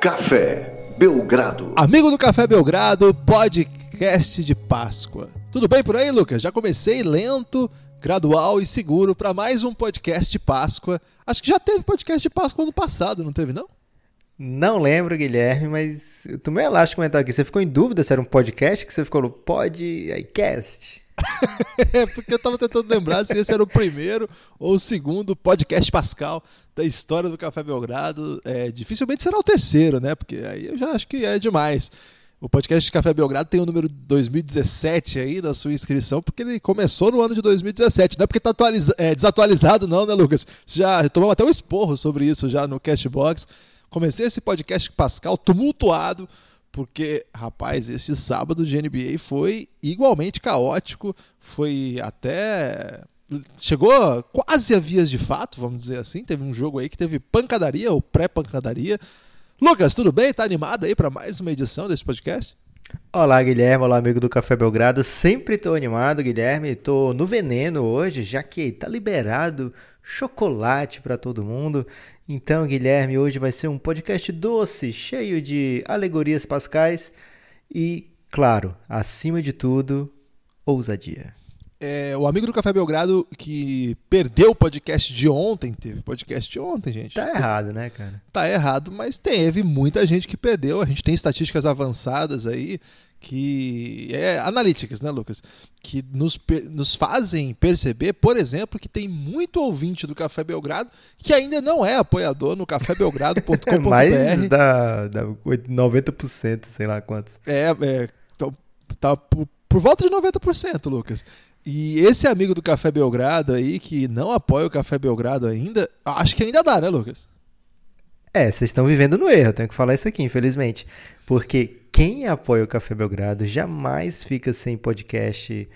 Café Belgrado. Amigo do Café Belgrado, podcast de Páscoa. Tudo bem por aí, Lucas? Já comecei lento, gradual e seguro para mais um podcast de Páscoa. Acho que já teve podcast de Páscoa ano passado, não teve não? Não lembro, Guilherme, mas tu me relaxa comentar aqui. Você ficou em dúvida se era um podcast que você ficou no podcast? é, porque eu tava tentando lembrar se esse era o primeiro ou o segundo podcast Pascal da história do Café Belgrado. É, dificilmente será o terceiro, né? Porque aí eu já acho que é demais. O podcast Café Belgrado tem o número 2017 aí na sua inscrição, porque ele começou no ano de 2017. Não é porque está é, desatualizado, não, né, Lucas? Já tomamos até um esporro sobre isso já no Castbox. Comecei esse podcast Pascal tumultuado porque, rapaz, este sábado de NBA foi igualmente caótico, foi até. Chegou quase a vias de fato, vamos dizer assim. Teve um jogo aí que teve pancadaria ou pré-pancadaria. Lucas, tudo bem? Tá animado aí para mais uma edição desse podcast? Olá, Guilherme. Olá, amigo do Café Belgrado. Sempre estou animado, Guilherme. Estou no veneno hoje, já que tá liberado chocolate para todo mundo. Então, Guilherme, hoje vai ser um podcast doce, cheio de alegorias pascais e, claro, acima de tudo, ousadia. É, o amigo do Café Belgrado que perdeu o podcast de ontem, teve podcast de ontem, gente. Tá errado, né, cara? Tá errado, mas teve muita gente que perdeu. A gente tem estatísticas avançadas aí que é analytics, né, Lucas? Que nos, nos fazem perceber, por exemplo, que tem muito ouvinte do Café Belgrado que ainda não é apoiador no cafébelgrado.com.br. Mais da, da 90%, sei lá quantos. É, é então, tá por, por volta de 90%, Lucas. E esse amigo do Café Belgrado aí, que não apoia o Café Belgrado ainda, acho que ainda dá, né, Lucas? É, vocês estão vivendo no erro, eu tenho que falar isso aqui, infelizmente. Porque quem apoia o Café Belgrado jamais fica sem podcast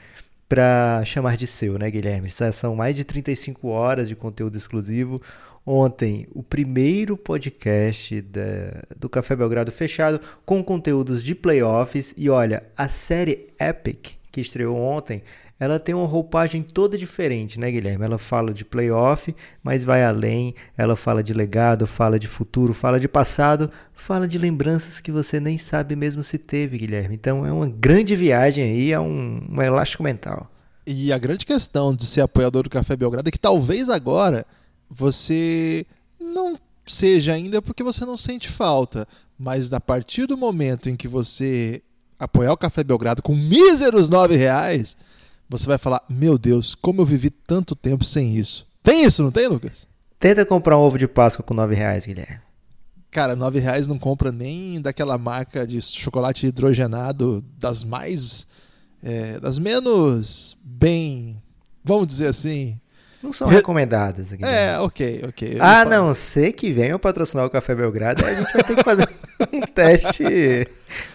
para chamar de seu, né, Guilherme? São mais de 35 horas de conteúdo exclusivo. Ontem, o primeiro podcast da, do Café Belgrado fechado com conteúdos de playoffs. E olha, a série Epic, que estreou ontem, ela tem uma roupagem toda diferente, né, Guilherme? Ela fala de playoff, mas vai além. Ela fala de legado, fala de futuro, fala de passado, fala de lembranças que você nem sabe mesmo se teve, Guilherme. Então é uma grande viagem aí, é um, um elástico mental. E a grande questão de ser apoiador do Café Belgrado é que talvez agora você não seja ainda porque você não sente falta, mas a partir do momento em que você apoiar o Café Belgrado com míseros nove reais, você vai falar: Meu Deus, como eu vivi tanto tempo sem isso. Tem isso, não tem, Lucas? Tenta comprar um ovo de Páscoa com 9 reais, Guilherme. Cara, 9 reais não compra nem daquela marca de chocolate hidrogenado das mais. É, das menos bem. Vamos dizer assim. Não são recomendadas aqui. É, ok, ok. A não ser que venham patrocinar o Café Belgrado, a gente vai ter que fazer um teste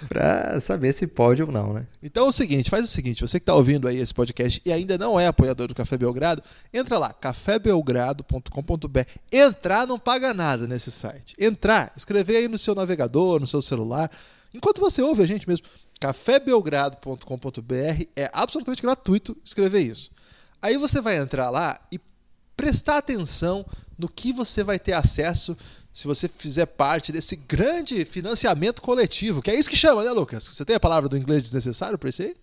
para saber se pode ou não, né? Então é o seguinte, faz o seguinte, você que está ouvindo aí esse podcast e ainda não é apoiador do Café Belgrado, entra lá, cafébelgrado.com.br. Entrar não paga nada nesse site. Entrar, escrever aí no seu navegador, no seu celular, enquanto você ouve a gente mesmo, cafébelgrado.com.br é absolutamente gratuito escrever isso. Aí você vai entrar lá e prestar atenção no que você vai ter acesso se você fizer parte desse grande financiamento coletivo, que é isso que chama, né, Lucas? Você tem a palavra do inglês desnecessário para isso aí?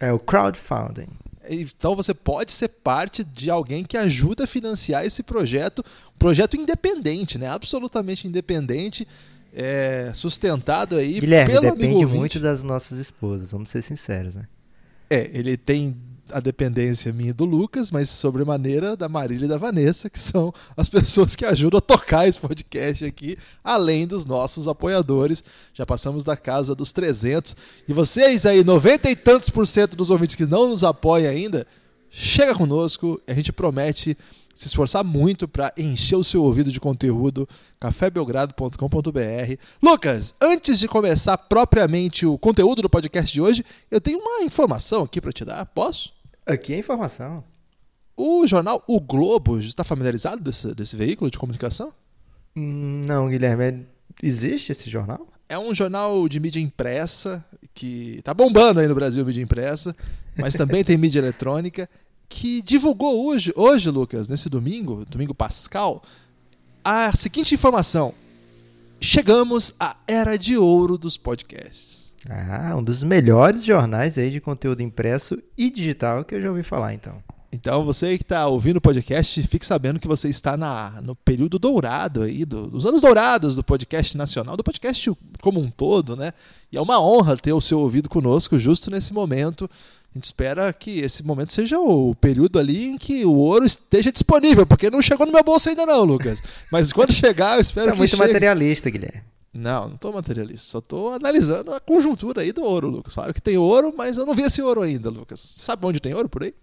É o crowdfunding. Então você pode ser parte de alguém que ajuda a financiar esse projeto, um projeto independente, né? Absolutamente independente, é, sustentado aí Guilherme, pelo depende muito das nossas esposas, vamos ser sinceros, né? É, ele tem a dependência minha do Lucas, mas sobremaneira da Marília e da Vanessa, que são as pessoas que ajudam a tocar esse podcast aqui, além dos nossos apoiadores. Já passamos da casa dos 300. E vocês aí, 90 e tantos por cento dos ouvintes que não nos apoiam ainda, chega conosco, a gente promete se esforçar muito para encher o seu ouvido de conteúdo, cafébelgrado.com.br. Lucas, antes de começar propriamente o conteúdo do podcast de hoje, eu tenho uma informação aqui para te dar. Posso? Aqui é informação. O jornal O Globo está familiarizado desse, desse veículo de comunicação? Não, Guilherme. Existe esse jornal? É um jornal de mídia impressa que está bombando aí no Brasil, mídia impressa, mas também tem mídia eletrônica, que divulgou hoje, hoje, Lucas, nesse domingo, domingo pascal, a seguinte informação. chegamos à era de ouro dos podcasts. Ah, um dos melhores jornais aí de conteúdo impresso e digital que eu já ouvi falar, então. Então, você que está ouvindo o podcast, fique sabendo que você está na, no período dourado aí, do, dos anos dourados do podcast nacional, do podcast como um todo, né? E é uma honra ter o seu ouvido conosco justo nesse momento. A gente espera que esse momento seja o período ali em que o ouro esteja disponível, porque não chegou no meu bolso ainda não, Lucas. Mas quando chegar, eu espero tá que muito chegue. materialista, Guilherme. Não, não estou materialista. Só estou analisando a conjuntura aí do ouro, Lucas. Claro que tem ouro, mas eu não vi esse ouro ainda, Lucas. Você sabe onde tem ouro por aí?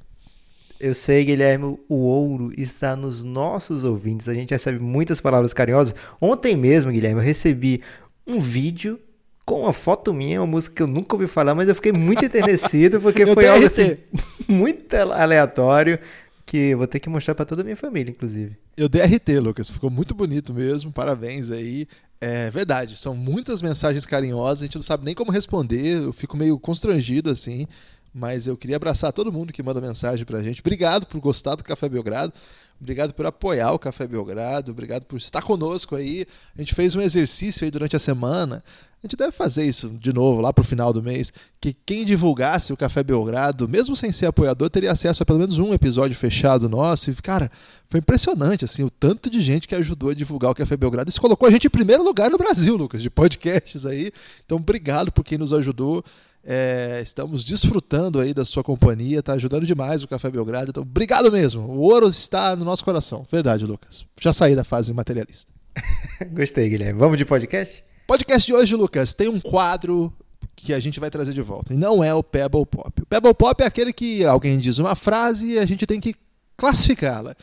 Eu sei, Guilherme, o ouro está nos nossos ouvintes. A gente recebe muitas palavras carinhosas. Ontem mesmo, Guilherme, eu recebi um vídeo com uma foto minha, uma música que eu nunca ouvi falar, mas eu fiquei muito enternecido porque foi algo assim, muito aleatório que vou ter que mostrar para toda a minha família, inclusive. Eu dei RT, Lucas. Ficou muito bonito mesmo. Parabéns aí. É verdade, são muitas mensagens carinhosas, a gente não sabe nem como responder, eu fico meio constrangido assim. Mas eu queria abraçar todo mundo que manda mensagem pra gente. Obrigado por gostar do Café Belgrado. Obrigado por apoiar o Café Belgrado. Obrigado por estar conosco aí. A gente fez um exercício aí durante a semana. A gente deve fazer isso de novo lá pro final do mês. Que quem divulgasse o Café Belgrado, mesmo sem ser apoiador, teria acesso a pelo menos um episódio fechado nosso. E, cara, foi impressionante assim o tanto de gente que ajudou a divulgar o Café Belgrado. Isso colocou a gente em primeiro lugar no Brasil, Lucas, de podcasts aí. Então, obrigado por quem nos ajudou. É, estamos desfrutando aí da sua companhia, tá ajudando demais o Café Belgrado. Então, obrigado mesmo. O ouro está no nosso coração. Verdade, Lucas. Já saí da fase materialista. Gostei, Guilherme. Vamos de podcast? Podcast de hoje, Lucas, tem um quadro que a gente vai trazer de volta. E não é o Pebble Pop. O Pebble Pop é aquele que alguém diz uma frase e a gente tem que classificá-la.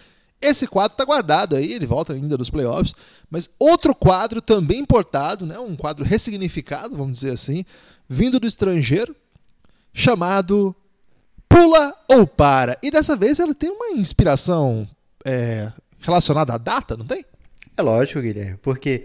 Esse quadro está guardado aí, ele volta ainda dos playoffs, mas outro quadro também importado, né, um quadro ressignificado, vamos dizer assim, vindo do estrangeiro, chamado Pula ou Para. E dessa vez ela tem uma inspiração é, relacionada à data, não tem? É lógico, Guilherme, porque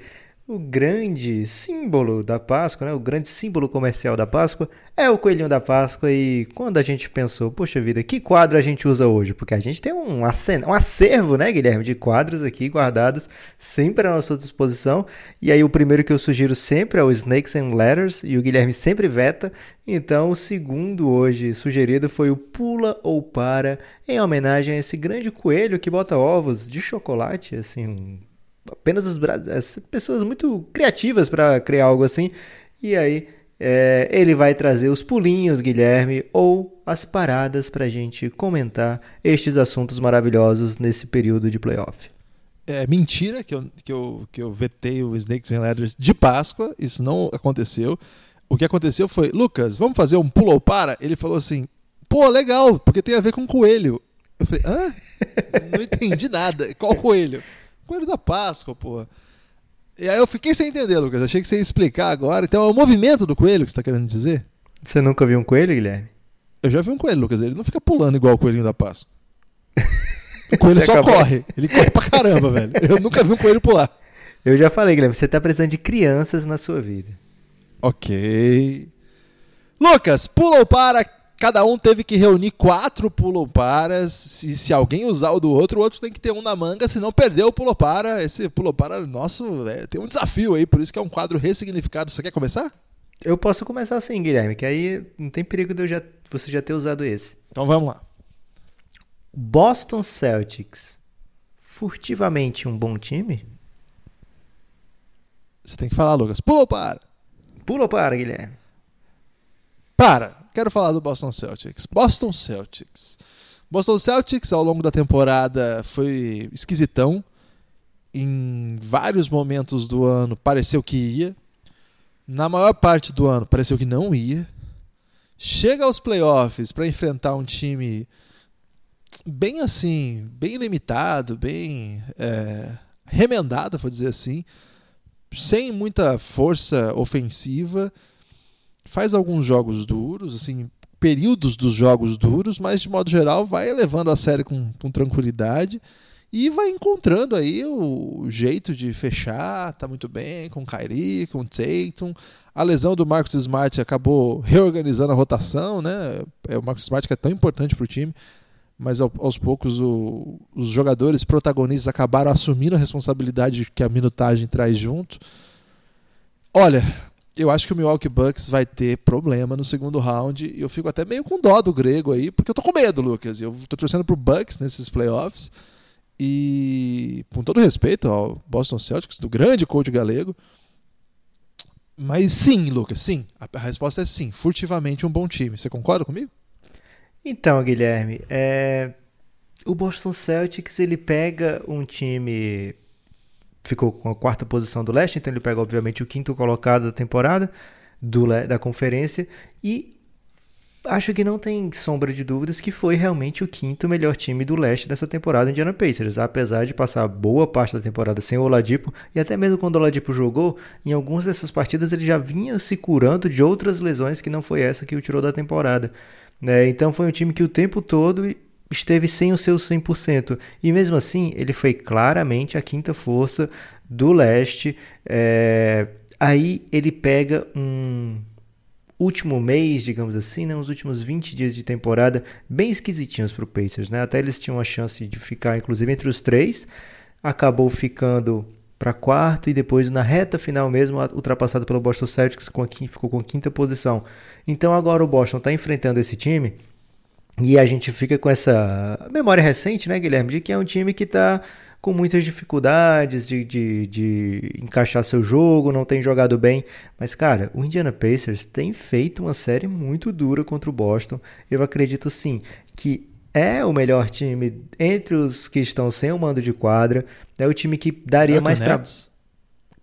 o grande símbolo da Páscoa, né? o grande símbolo comercial da Páscoa é o coelhinho da Páscoa. E quando a gente pensou, poxa vida, que quadro a gente usa hoje? Porque a gente tem um, um acervo, né, Guilherme, de quadros aqui guardados sempre à nossa disposição. E aí o primeiro que eu sugiro sempre é o Snakes and Letters, e o Guilherme sempre veta. Então o segundo hoje sugerido foi o Pula ou Para, em homenagem a esse grande coelho que bota ovos de chocolate, assim, um apenas as, as pessoas muito criativas para criar algo assim. E aí é, ele vai trazer os pulinhos, Guilherme, ou as paradas para a gente comentar estes assuntos maravilhosos nesse período de playoff. É mentira que eu, que eu, que eu vetei o Snakes and Ladders de Páscoa, isso não aconteceu. O que aconteceu foi, Lucas, vamos fazer um pulo ou para? Ele falou assim, pô, legal, porque tem a ver com coelho. Eu falei, hã? não entendi nada. Qual coelho? Coelho da Páscoa, pô. E aí eu fiquei sem entender, Lucas. Achei que você ia explicar agora. Então é o movimento do coelho que você está querendo dizer? Você nunca viu um coelho, Guilherme? Eu já vi um coelho, Lucas. Ele não fica pulando igual o coelhinho da Páscoa. O coelho só acabou... corre. Ele corre pra caramba, velho. Eu nunca vi um coelho pular. Eu já falei, Guilherme, você tá precisando de crianças na sua vida. Ok. Lucas, pula ou para cada um teve que reunir quatro pulo-paras. Se, se alguém usar o do outro, o outro tem que ter um na manga, senão perdeu o pulo-para. Esse pulo-para nosso é, tem um desafio aí, por isso que é um quadro ressignificado. Você quer começar? Eu posso começar assim, Guilherme, que aí não tem perigo de eu já, você já ter usado esse. Então vamos lá. Boston Celtics, furtivamente um bom time? Você tem que falar, Lucas. Pula ou para? Pula ou para, Guilherme? Para quero falar do Boston Celtics. Boston Celtics. Boston Celtics, ao longo da temporada, foi esquisitão. Em vários momentos do ano pareceu que ia. Na maior parte do ano pareceu que não ia. Chega aos playoffs para enfrentar um time bem assim, bem limitado, bem é, remendado, vou dizer assim, sem muita força ofensiva faz alguns jogos duros, assim, períodos dos jogos duros, mas de modo geral vai levando a série com, com tranquilidade e vai encontrando aí o jeito de fechar, tá muito bem com o Kyrie, com Tatum. A lesão do Marcus Smart acabou reorganizando a rotação, né? É o Marcus Smart que é tão importante para o time, mas aos poucos o, os jogadores protagonistas acabaram assumindo a responsabilidade que a minutagem traz junto. Olha, eu acho que o Milwaukee Bucks vai ter problema no segundo round e eu fico até meio com dó do grego aí, porque eu tô com medo, Lucas. Eu tô torcendo pro Bucks nesses playoffs e com todo respeito ao Boston Celtics, do grande coach galego, mas sim, Lucas, sim. A resposta é sim. Furtivamente um bom time. Você concorda comigo? Então, Guilherme, é... o Boston Celtics ele pega um time ficou com a quarta posição do leste, então ele pega obviamente o quinto colocado da temporada do da conferência e acho que não tem sombra de dúvidas que foi realmente o quinto melhor time do leste dessa temporada Indiana Pacers, apesar de passar boa parte da temporada sem o Oladipo e até mesmo quando o Oladipo jogou, em algumas dessas partidas ele já vinha se curando de outras lesões que não foi essa que o tirou da temporada. Né? Então foi um time que o tempo todo esteve sem o seu 100%. E mesmo assim, ele foi claramente a quinta força do leste. É... Aí ele pega um último mês, digamos assim, né, os últimos 20 dias de temporada bem esquisitinhos para o Pacers. Né? Até eles tinham a chance de ficar, inclusive, entre os três. Acabou ficando para quarto e depois na reta final mesmo ultrapassado pelo Boston Celtics com a, ficou com a quinta posição. Então agora o Boston está enfrentando esse time e a gente fica com essa memória recente, né, Guilherme, de que é um time que está com muitas dificuldades de, de, de, encaixar seu jogo, não tem jogado bem. Mas, cara, o Indiana Pacers tem feito uma série muito dura contra o Boston. Eu acredito sim que é o melhor time entre os que estão sem o mando de quadra. É o time que daria mais trabalho.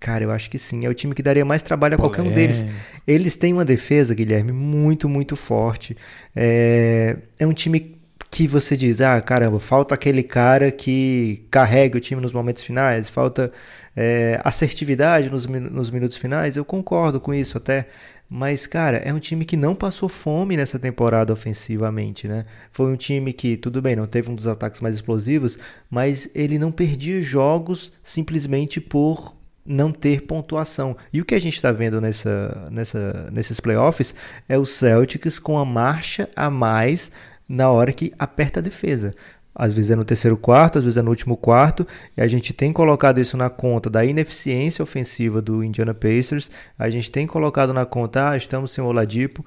Cara, eu acho que sim. É o time que daria mais trabalho a qualquer um deles. Eles têm uma defesa, Guilherme, muito, muito forte. É, é um time que você diz, ah, caramba, falta aquele cara que carrega o time nos momentos finais, falta é, assertividade nos, nos minutos finais. Eu concordo com isso até. Mas, cara, é um time que não passou fome nessa temporada ofensivamente, né? Foi um time que, tudo bem, não teve um dos ataques mais explosivos, mas ele não perdia jogos simplesmente por não ter pontuação. E o que a gente está vendo nessa, nessa, nesses playoffs é o Celtics com a marcha a mais na hora que aperta a defesa. Às vezes é no terceiro quarto, às vezes é no último quarto, e a gente tem colocado isso na conta da ineficiência ofensiva do Indiana Pacers. A gente tem colocado na conta, ah, estamos sem o Oladipo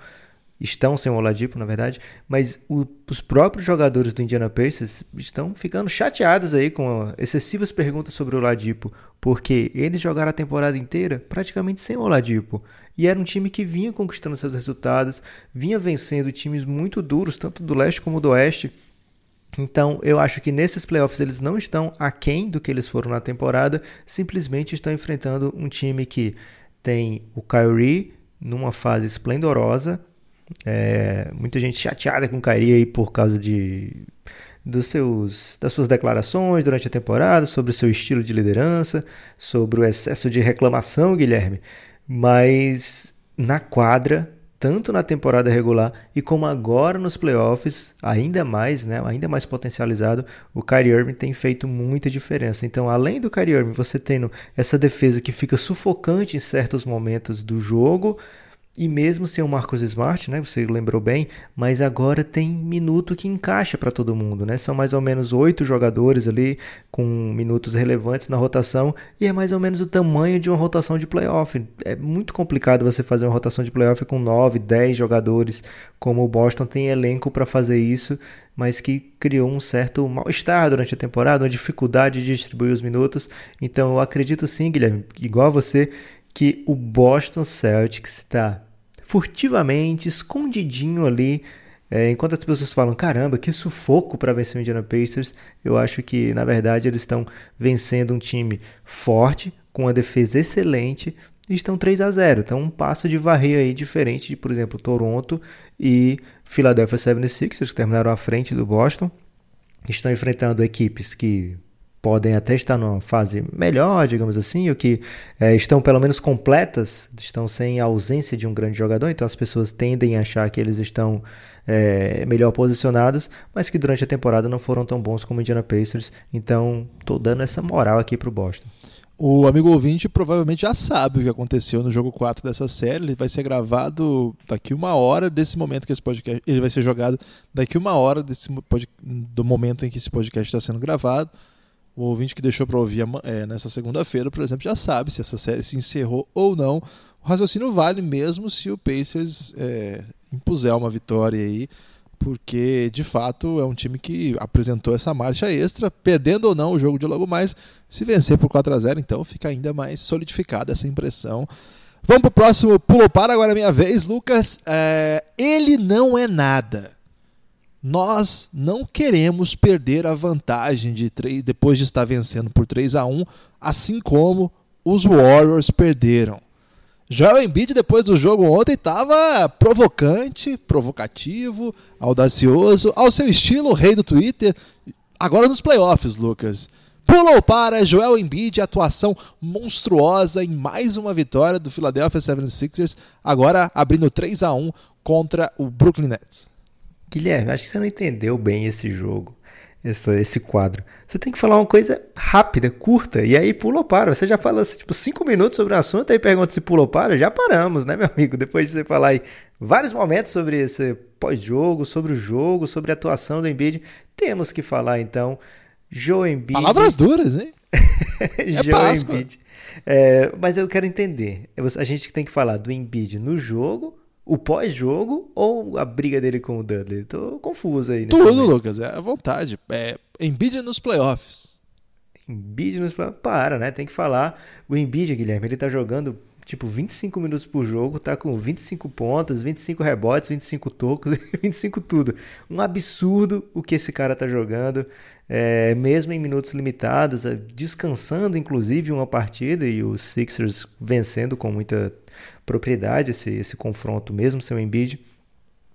estão sem o Oladipo, na verdade, mas o, os próprios jogadores do Indiana Pacers estão ficando chateados aí com excessivas perguntas sobre o Oladipo, porque eles jogaram a temporada inteira praticamente sem o Oladipo. E era um time que vinha conquistando seus resultados, vinha vencendo times muito duros, tanto do leste como do oeste. Então, eu acho que nesses playoffs eles não estão aquém do que eles foram na temporada, simplesmente estão enfrentando um time que tem o Kyrie numa fase esplendorosa, é, muita gente chateada com o Kyrie aí por causa de dos seus, das suas declarações durante a temporada, sobre o seu estilo de liderança, sobre o excesso de reclamação, Guilherme. Mas na quadra, tanto na temporada regular e como agora nos playoffs, ainda mais, né, ainda mais potencializado, o Kyrie Irving tem feito muita diferença. Então, além do Kyrie Irving, você tendo essa defesa que fica sufocante em certos momentos do jogo, e mesmo sem o Marcos Smart, né, você lembrou bem, mas agora tem minuto que encaixa para todo mundo, né? São mais ou menos oito jogadores ali com minutos relevantes na rotação e é mais ou menos o tamanho de uma rotação de playoff. É muito complicado você fazer uma rotação de playoff com nove, dez jogadores, como o Boston tem elenco para fazer isso, mas que criou um certo mal-estar durante a temporada, uma dificuldade de distribuir os minutos. Então eu acredito sim, Guilherme, igual a você, que o Boston Celtics está furtivamente, escondidinho ali, é, enquanto as pessoas falam, caramba, que sufoco para vencer o Indiana Pacers, eu acho que, na verdade, eles estão vencendo um time forte, com uma defesa excelente, e estão 3 a 0 Então, um passo de varrer aí diferente de, por exemplo, Toronto e Philadelphia 76ers, que terminaram à frente do Boston. Estão enfrentando equipes que podem até estar numa fase melhor, digamos assim, ou que é, estão pelo menos completas, estão sem ausência de um grande jogador, então as pessoas tendem a achar que eles estão é, melhor posicionados, mas que durante a temporada não foram tão bons como o Indiana Pacers, então estou dando essa moral aqui para o Boston. O amigo ouvinte provavelmente já sabe o que aconteceu no jogo 4 dessa série. Ele vai ser gravado daqui uma hora desse momento que esse podcast. Ele vai ser jogado daqui uma hora desse, do momento em que esse podcast está sendo gravado. O ouvinte que deixou para ouvir é, nessa segunda-feira, por exemplo, já sabe se essa série se encerrou ou não. O raciocínio vale mesmo se o Pacers é, impuser uma vitória aí, porque de fato é um time que apresentou essa marcha extra, perdendo ou não o jogo de logo mais. Se vencer por 4 a 0 então fica ainda mais solidificada essa impressão. Vamos para o próximo pulo para agora é minha vez, Lucas. É, ele não é nada. Nós não queremos perder a vantagem de 3, depois de estar vencendo por 3 a 1 assim como os Warriors perderam. Joel Embiid, depois do jogo ontem, estava provocante, provocativo, audacioso, ao seu estilo, rei do Twitter. Agora nos playoffs, Lucas. Pulou para Joel Embiid, atuação monstruosa em mais uma vitória do Philadelphia 76ers, agora abrindo 3 a 1 contra o Brooklyn Nets. Guilherme, acho que você não entendeu bem esse jogo, esse, esse quadro. Você tem que falar uma coisa rápida, curta, e aí pula ou para. Você já fala assim, tipo cinco minutos sobre o assunto, aí pergunta se pula ou para, já paramos, né, meu amigo? Depois de você falar aí vários momentos sobre esse pós-jogo, sobre o jogo, sobre a atuação do Embiid, temos que falar então. Joe Embiid. Palavras duras, hein? é Joe Embiid. É, mas eu quero entender. A gente tem que falar do Embiid no jogo o pós-jogo ou a briga dele com o Dudley? Tô confuso aí. Tudo, momento. Lucas, é à vontade. É Embiid nos playoffs. Embiid nos playoffs? Para, né? Tem que falar. O Embiid, Guilherme, ele tá jogando tipo 25 minutos por jogo, tá com 25 pontas, 25 rebotes, 25 tocos, 25 tudo. Um absurdo o que esse cara tá jogando, é, mesmo em minutos limitados, é, descansando inclusive uma partida e os Sixers vencendo com muita propriedade esse, esse confronto, mesmo sem o Embiid.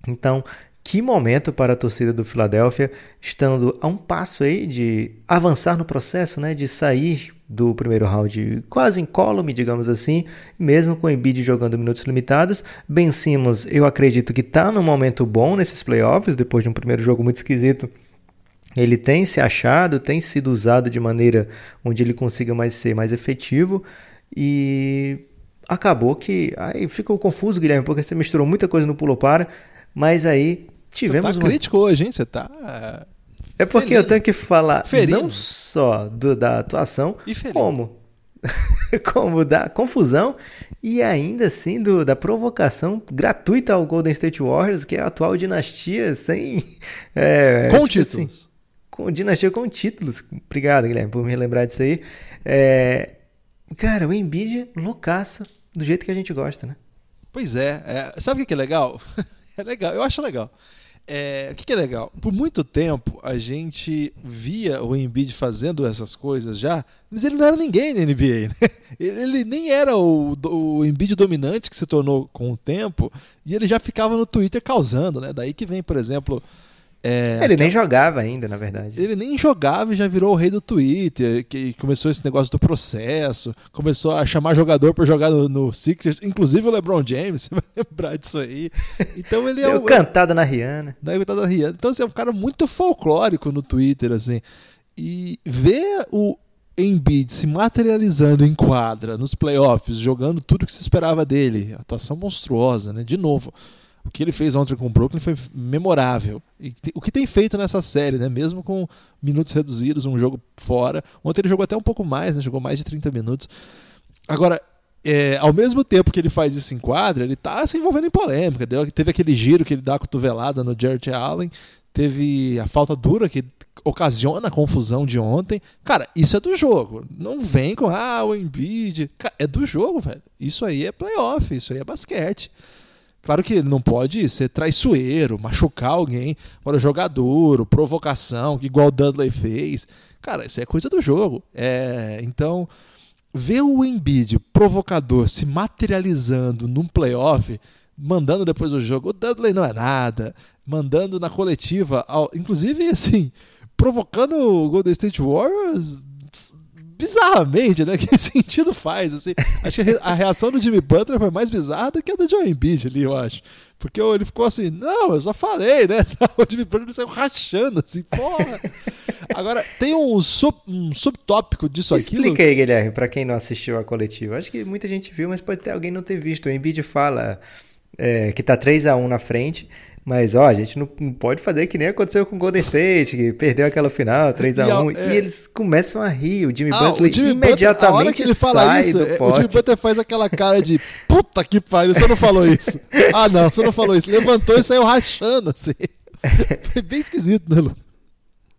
Então, que momento para a torcida do Philadelphia, estando a um passo aí de avançar no processo, né, de sair do primeiro round quase incólume, digamos assim, mesmo com o Embiid jogando minutos limitados. Ben Simmons, eu acredito que está num momento bom nesses playoffs, depois de um primeiro jogo muito esquisito. Ele tem se achado, tem sido usado de maneira onde ele consiga mais ser mais efetivo e acabou que. Aí ficou confuso, Guilherme, porque você misturou muita coisa no pulo para, mas aí tivemos. Você tá uma... crítico hoje, hein? Você tá. É porque eu tenho que falar Ferido. não só do, da atuação, como. como da confusão e ainda assim do, da provocação gratuita ao Golden State Warriors, que é a atual dinastia sem. É, com tipo títulos. Assim, com dinastia com títulos. Obrigado, Guilherme, por me lembrar disso aí. É, cara, o Embiid loucaça do jeito que a gente gosta, né? Pois é. é sabe o que é legal? é legal, eu acho legal. É, o que, é legal? Por muito tempo a gente via o Embiid fazendo essas coisas já, mas ele não era ninguém na NBA. Né? Ele nem era o, o Embiid dominante que se tornou com o tempo e ele já ficava no Twitter causando, né? Daí que vem, por exemplo, é, ele nem jogava ainda, na verdade. Ele nem jogava e já virou o rei do Twitter, que começou esse negócio do processo, começou a chamar jogador para jogar no, no, Sixers, inclusive o LeBron James, você vai lembrar disso aí. Então ele é Deu um cantada na Rihanna. Deu cantada na Rihanna. Então assim, é um cara muito folclórico no Twitter, assim. E ver o Embiid se materializando em quadra, nos playoffs, jogando tudo que se esperava dele, atuação monstruosa, né? De novo o que ele fez ontem com o Brooklyn foi memorável. E o que tem feito nessa série, né? Mesmo com minutos reduzidos, um jogo fora. Ontem ele jogou até um pouco mais, né? Jogou mais de 30 minutos. Agora, é, ao mesmo tempo que ele faz isso em quadra, ele tá se envolvendo em polêmica. Deu, teve aquele giro que ele dá a cotovelada no Jared Allen. Teve a falta dura que ocasiona a confusão de ontem. Cara, isso é do jogo. Não vem com, ah, o Embiid. Cara, é do jogo, velho. Isso aí é playoff, isso aí é basquete. Claro que ele não pode ser traiçoeiro, machucar alguém. Agora, jogador, provocação, igual o Dudley fez. Cara, isso é coisa do jogo. É, então, ver o Embiid provocador se materializando num playoff, mandando depois do jogo, o Dudley não é nada, mandando na coletiva, inclusive assim, provocando o Golden State Warriors bizarramente, né? Que sentido faz, assim. Acho que a reação do Jimmy Butler foi mais bizarra do que a do Joe Embiid ali, eu acho. Porque ele ficou assim, não, eu só falei, né? O Jimmy Butler saiu rachando, assim, porra. Agora, tem um, sub, um subtópico disso aqui. Explica aí, Guilherme, pra quem não assistiu a coletiva. Acho que muita gente viu, mas pode ter alguém não ter visto. O Embiid fala é, que tá 3 a 1 na frente, Mas, ó, a gente não, não pode fazer que nem aconteceu com o Golden State, que perdeu aquela final, 3x1, e, é... e, eles começam a rir. O Jimmy ah, Butler o Jimmy imediatamente Butler, a hora que ele fala isso, é, o Jimmy Butler faz aquela cara de puta que pariu, você não falou isso. ah, não, você não falou isso. Levantou e saiu rachando, assim. Foi bem esquisito, né, Lu?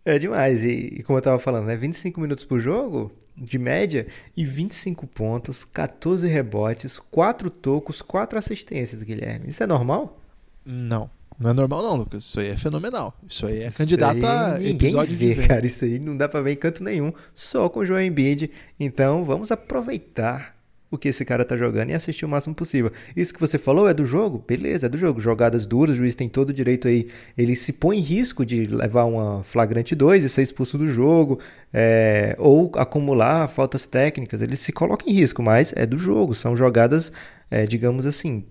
É demais. E, e, como eu tava falando, né? 25 minutos por jogo, de média, e 25 pontos, 14 rebotes, 4 tocos, 4 assistências, Guilherme. Isso é normal? Não. Não é normal não, Lucas. Isso aí é fenomenal. Isso aí é isso candidato a episódio vê, de cara. Isso aí não dá pra ver em canto nenhum, só com o João Embiid. Então, vamos aproveitar o que esse cara tá jogando e assistir o máximo possível. Isso que você falou é do jogo? Beleza, é do jogo. Jogadas duras, o juiz tem todo o direito aí. Ele se põe em risco de levar uma flagrante 2 e ser expulso do jogo, é, ou acumular faltas técnicas. Ele se coloca em risco, mas é do jogo. São jogadas, é, digamos assim,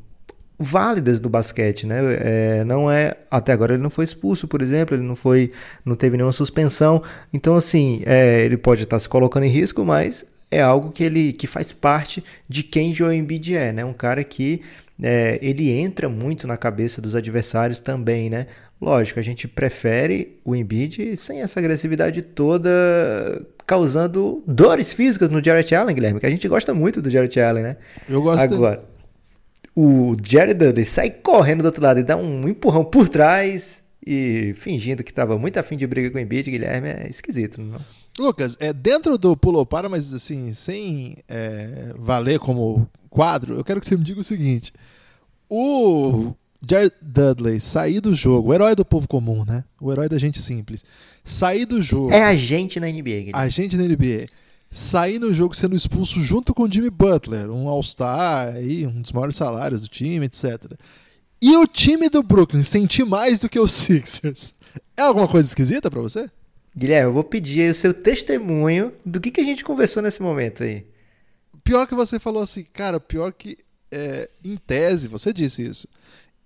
válidas do basquete, né? É, não é até agora ele não foi expulso, por exemplo, ele não foi, não teve nenhuma suspensão. Então assim, é, ele pode estar se colocando em risco, mas é algo que ele que faz parte de quem Joel Embiid é, né? Um cara que é, ele entra muito na cabeça dos adversários também, né? Lógico, a gente prefere o Embiid sem essa agressividade toda, causando dores físicas no Jarrett Allen, Guilherme, que a gente gosta muito do Jarrett Allen, né? Eu gosto Agora, o Jared Dudley sai correndo do outro lado e dá um empurrão por trás e fingindo que estava muito afim de briga com o Embiid, Guilherme, é esquisito, não? Lucas, é dentro do pulo para, mas assim, sem é, valer como quadro, eu quero que você me diga o seguinte: o Jared Dudley sair do jogo, o herói do povo comum, né? O herói da gente simples, sair do jogo. É a gente na NBA. Guilherme. A gente na NBA. Sair no jogo sendo expulso junto com o Jimmy Butler, um All-Star, um dos maiores salários do time, etc. E o time do Brooklyn sentir mais do que os Sixers. É alguma coisa esquisita para você? Guilherme, eu vou pedir o seu testemunho do que, que a gente conversou nesse momento aí. Pior que você falou assim, cara, pior que é, em tese, você disse isso.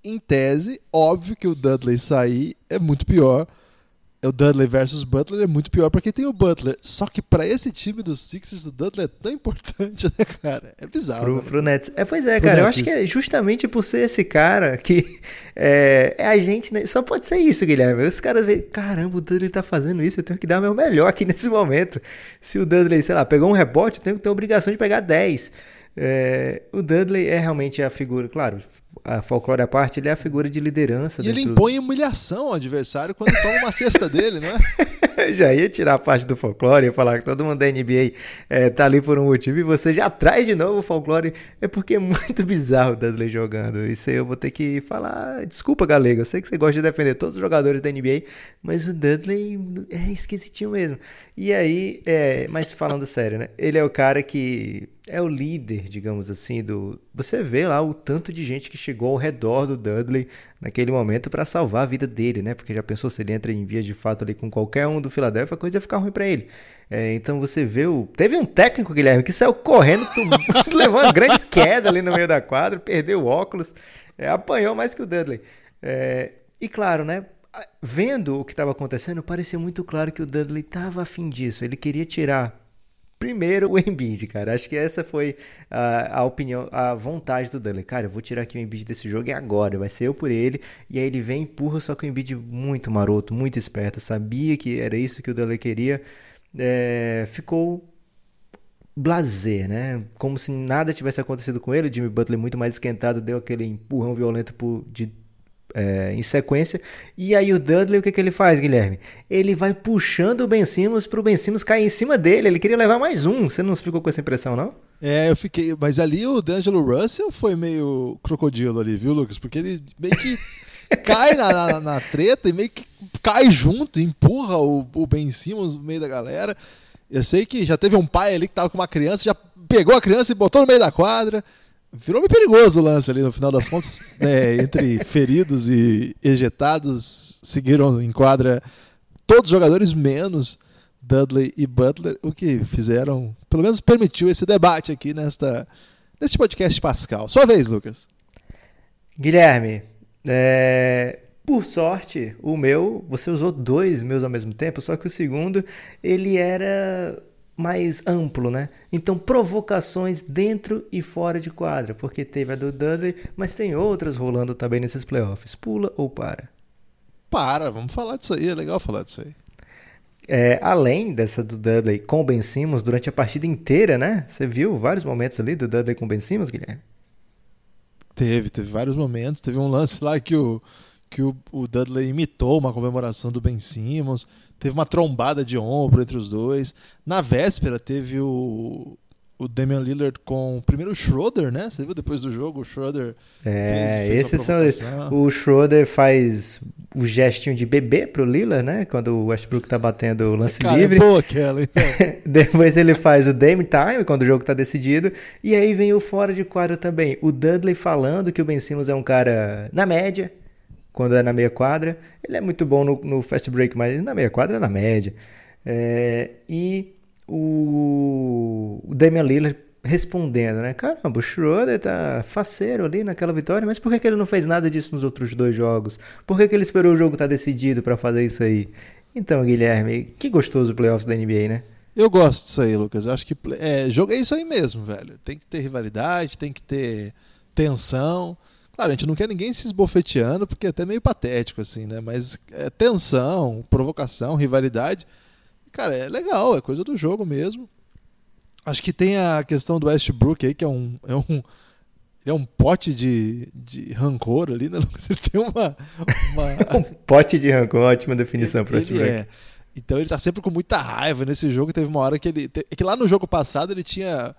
Em tese, óbvio que o Dudley sair é muito pior o Dudley versus Butler é muito pior porque tem o Butler. Só que para esse time dos Sixers, o Dudley é tão importante, né, cara? É bizarro. Pro, né? pro Nets. É, pois é, pro cara. Nets. Eu acho que é justamente por ser esse cara que é, é a gente. Né? Só pode ser isso, Guilherme. Os caras veem, caramba, o Dudley tá fazendo isso, eu tenho que dar meu melhor aqui nesse momento. Se o Dudley, sei lá, pegou um rebote, eu tenho que ter a obrigação de pegar 10. É, o Dudley é realmente a figura, claro, a folclore à parte, ele é a figura de liderança. E ele impõe humilhação ao adversário quando toma uma cesta dele, não é? já ia tirar a parte do folclore, ia falar que todo mundo da NBA é, tá ali por um motivo e você já traz de novo o folclore. É porque é muito bizarro o Dudley jogando. Isso aí eu vou ter que falar. Desculpa, Galega, eu sei que você gosta de defender todos os jogadores da NBA, mas o Dudley é esquisitinho mesmo. E aí, é, mas falando sério, né? Ele é o cara que é o líder, digamos assim, do. Você vê lá o tanto de gente que chegou ao redor do Dudley naquele momento para salvar a vida dele, né? Porque já pensou se ele entra em via de fato ali com qualquer um do Philadelphia, a coisa ia ficar ruim para ele. É, então você vê o. Teve um técnico, Guilherme, que saiu correndo, levou uma grande queda ali no meio da quadra, perdeu o óculos, é, apanhou mais que o Dudley. É, e claro, né? Vendo o que estava acontecendo, parecia muito claro que o Dudley estava afim disso. Ele queria tirar primeiro o Embiid, cara. Acho que essa foi a, a opinião, a vontade do Dudley. Cara, eu vou tirar aqui o Embiid desse jogo e agora, vai ser eu por ele. E aí ele vem, empurra, só que o Embiid muito maroto, muito esperto, sabia que era isso que o Dudley queria. É, ficou blazer, né? Como se nada tivesse acontecido com ele. O Jimmy Butler muito mais esquentado, deu aquele empurrão violento por, de é, em sequência. E aí o Dudley, o que, que ele faz, Guilherme? Ele vai puxando o Ben Simmons pro Ben Simmons cair em cima dele. Ele queria levar mais um. Você não ficou com essa impressão, não? É, eu fiquei. Mas ali o D'Angelo Russell foi meio crocodilo ali, viu, Lucas? Porque ele meio que cai na, na, na, treta e meio que cai junto, empurra o, o Ben Simmons no meio da galera. Eu sei que já teve um pai ali que tava com uma criança, já pegou a criança e botou no meio da quadra. Virou meio perigoso o lance ali no final das contas, né, entre feridos e ejetados, seguiram em quadra todos os jogadores, menos Dudley e Butler, o que fizeram, pelo menos permitiu esse debate aqui nesta, neste podcast Pascal. Sua vez, Lucas. Guilherme, é, por sorte, o meu, você usou dois meus ao mesmo tempo, só que o segundo, ele era mais amplo, né? Então, provocações dentro e fora de quadra, porque teve a do Dudley, mas tem outras rolando também nesses playoffs. Pula ou para? Para, vamos falar disso aí, é legal falar disso aí. É, além dessa do Dudley com o Ben Simmons durante a partida inteira, né? Você viu vários momentos ali do Dudley com o Ben Simmons, Guilherme? Teve, teve vários momentos. Teve um lance lá que o, que o, o Dudley imitou uma comemoração do Ben Simmons. Teve uma trombada de ombro entre os dois. Na véspera teve o, o Damian Lillard com o primeiro Schroeder, né? Você viu depois do jogo o Schroeder? É, fez, fez esses são o Schroeder faz o gestinho de bebê pro Lillard, né? Quando o Westbrook tá batendo o lance Cara, livre. É boa aquela, então. depois ele faz o Dame Time quando o jogo tá decidido e aí vem o fora de quadro também. O Dudley falando que o Ben Simmons é um cara na média, quando é na meia quadra. Ele é muito bom no, no fast break, mas na meia quadra é na média. É, e o, o Damian Lillard respondendo, né? Caramba, o Schroeder tá faceiro ali naquela vitória, mas por que, que ele não fez nada disso nos outros dois jogos? Por que, que ele esperou o jogo estar tá decidido para fazer isso aí? Então, Guilherme, que gostoso o playoffs da NBA, né? Eu gosto disso aí, Lucas. Acho que é, jogo é isso aí mesmo, velho. Tem que ter rivalidade, tem que ter tensão. Claro, a gente não quer ninguém se esbofeteando, porque é até meio patético, assim, né? Mas é tensão, provocação, rivalidade. Cara, é legal, é coisa do jogo mesmo. Acho que tem a questão do Westbrook aí, que é um. É um ele é um pote de, de rancor ali, né, Lucas? Ele tem uma. uma... um pote de rancor, ótima definição para o Westbrook. É. Então ele tá sempre com muita raiva nesse jogo. Teve uma hora que ele. É que lá no jogo passado ele tinha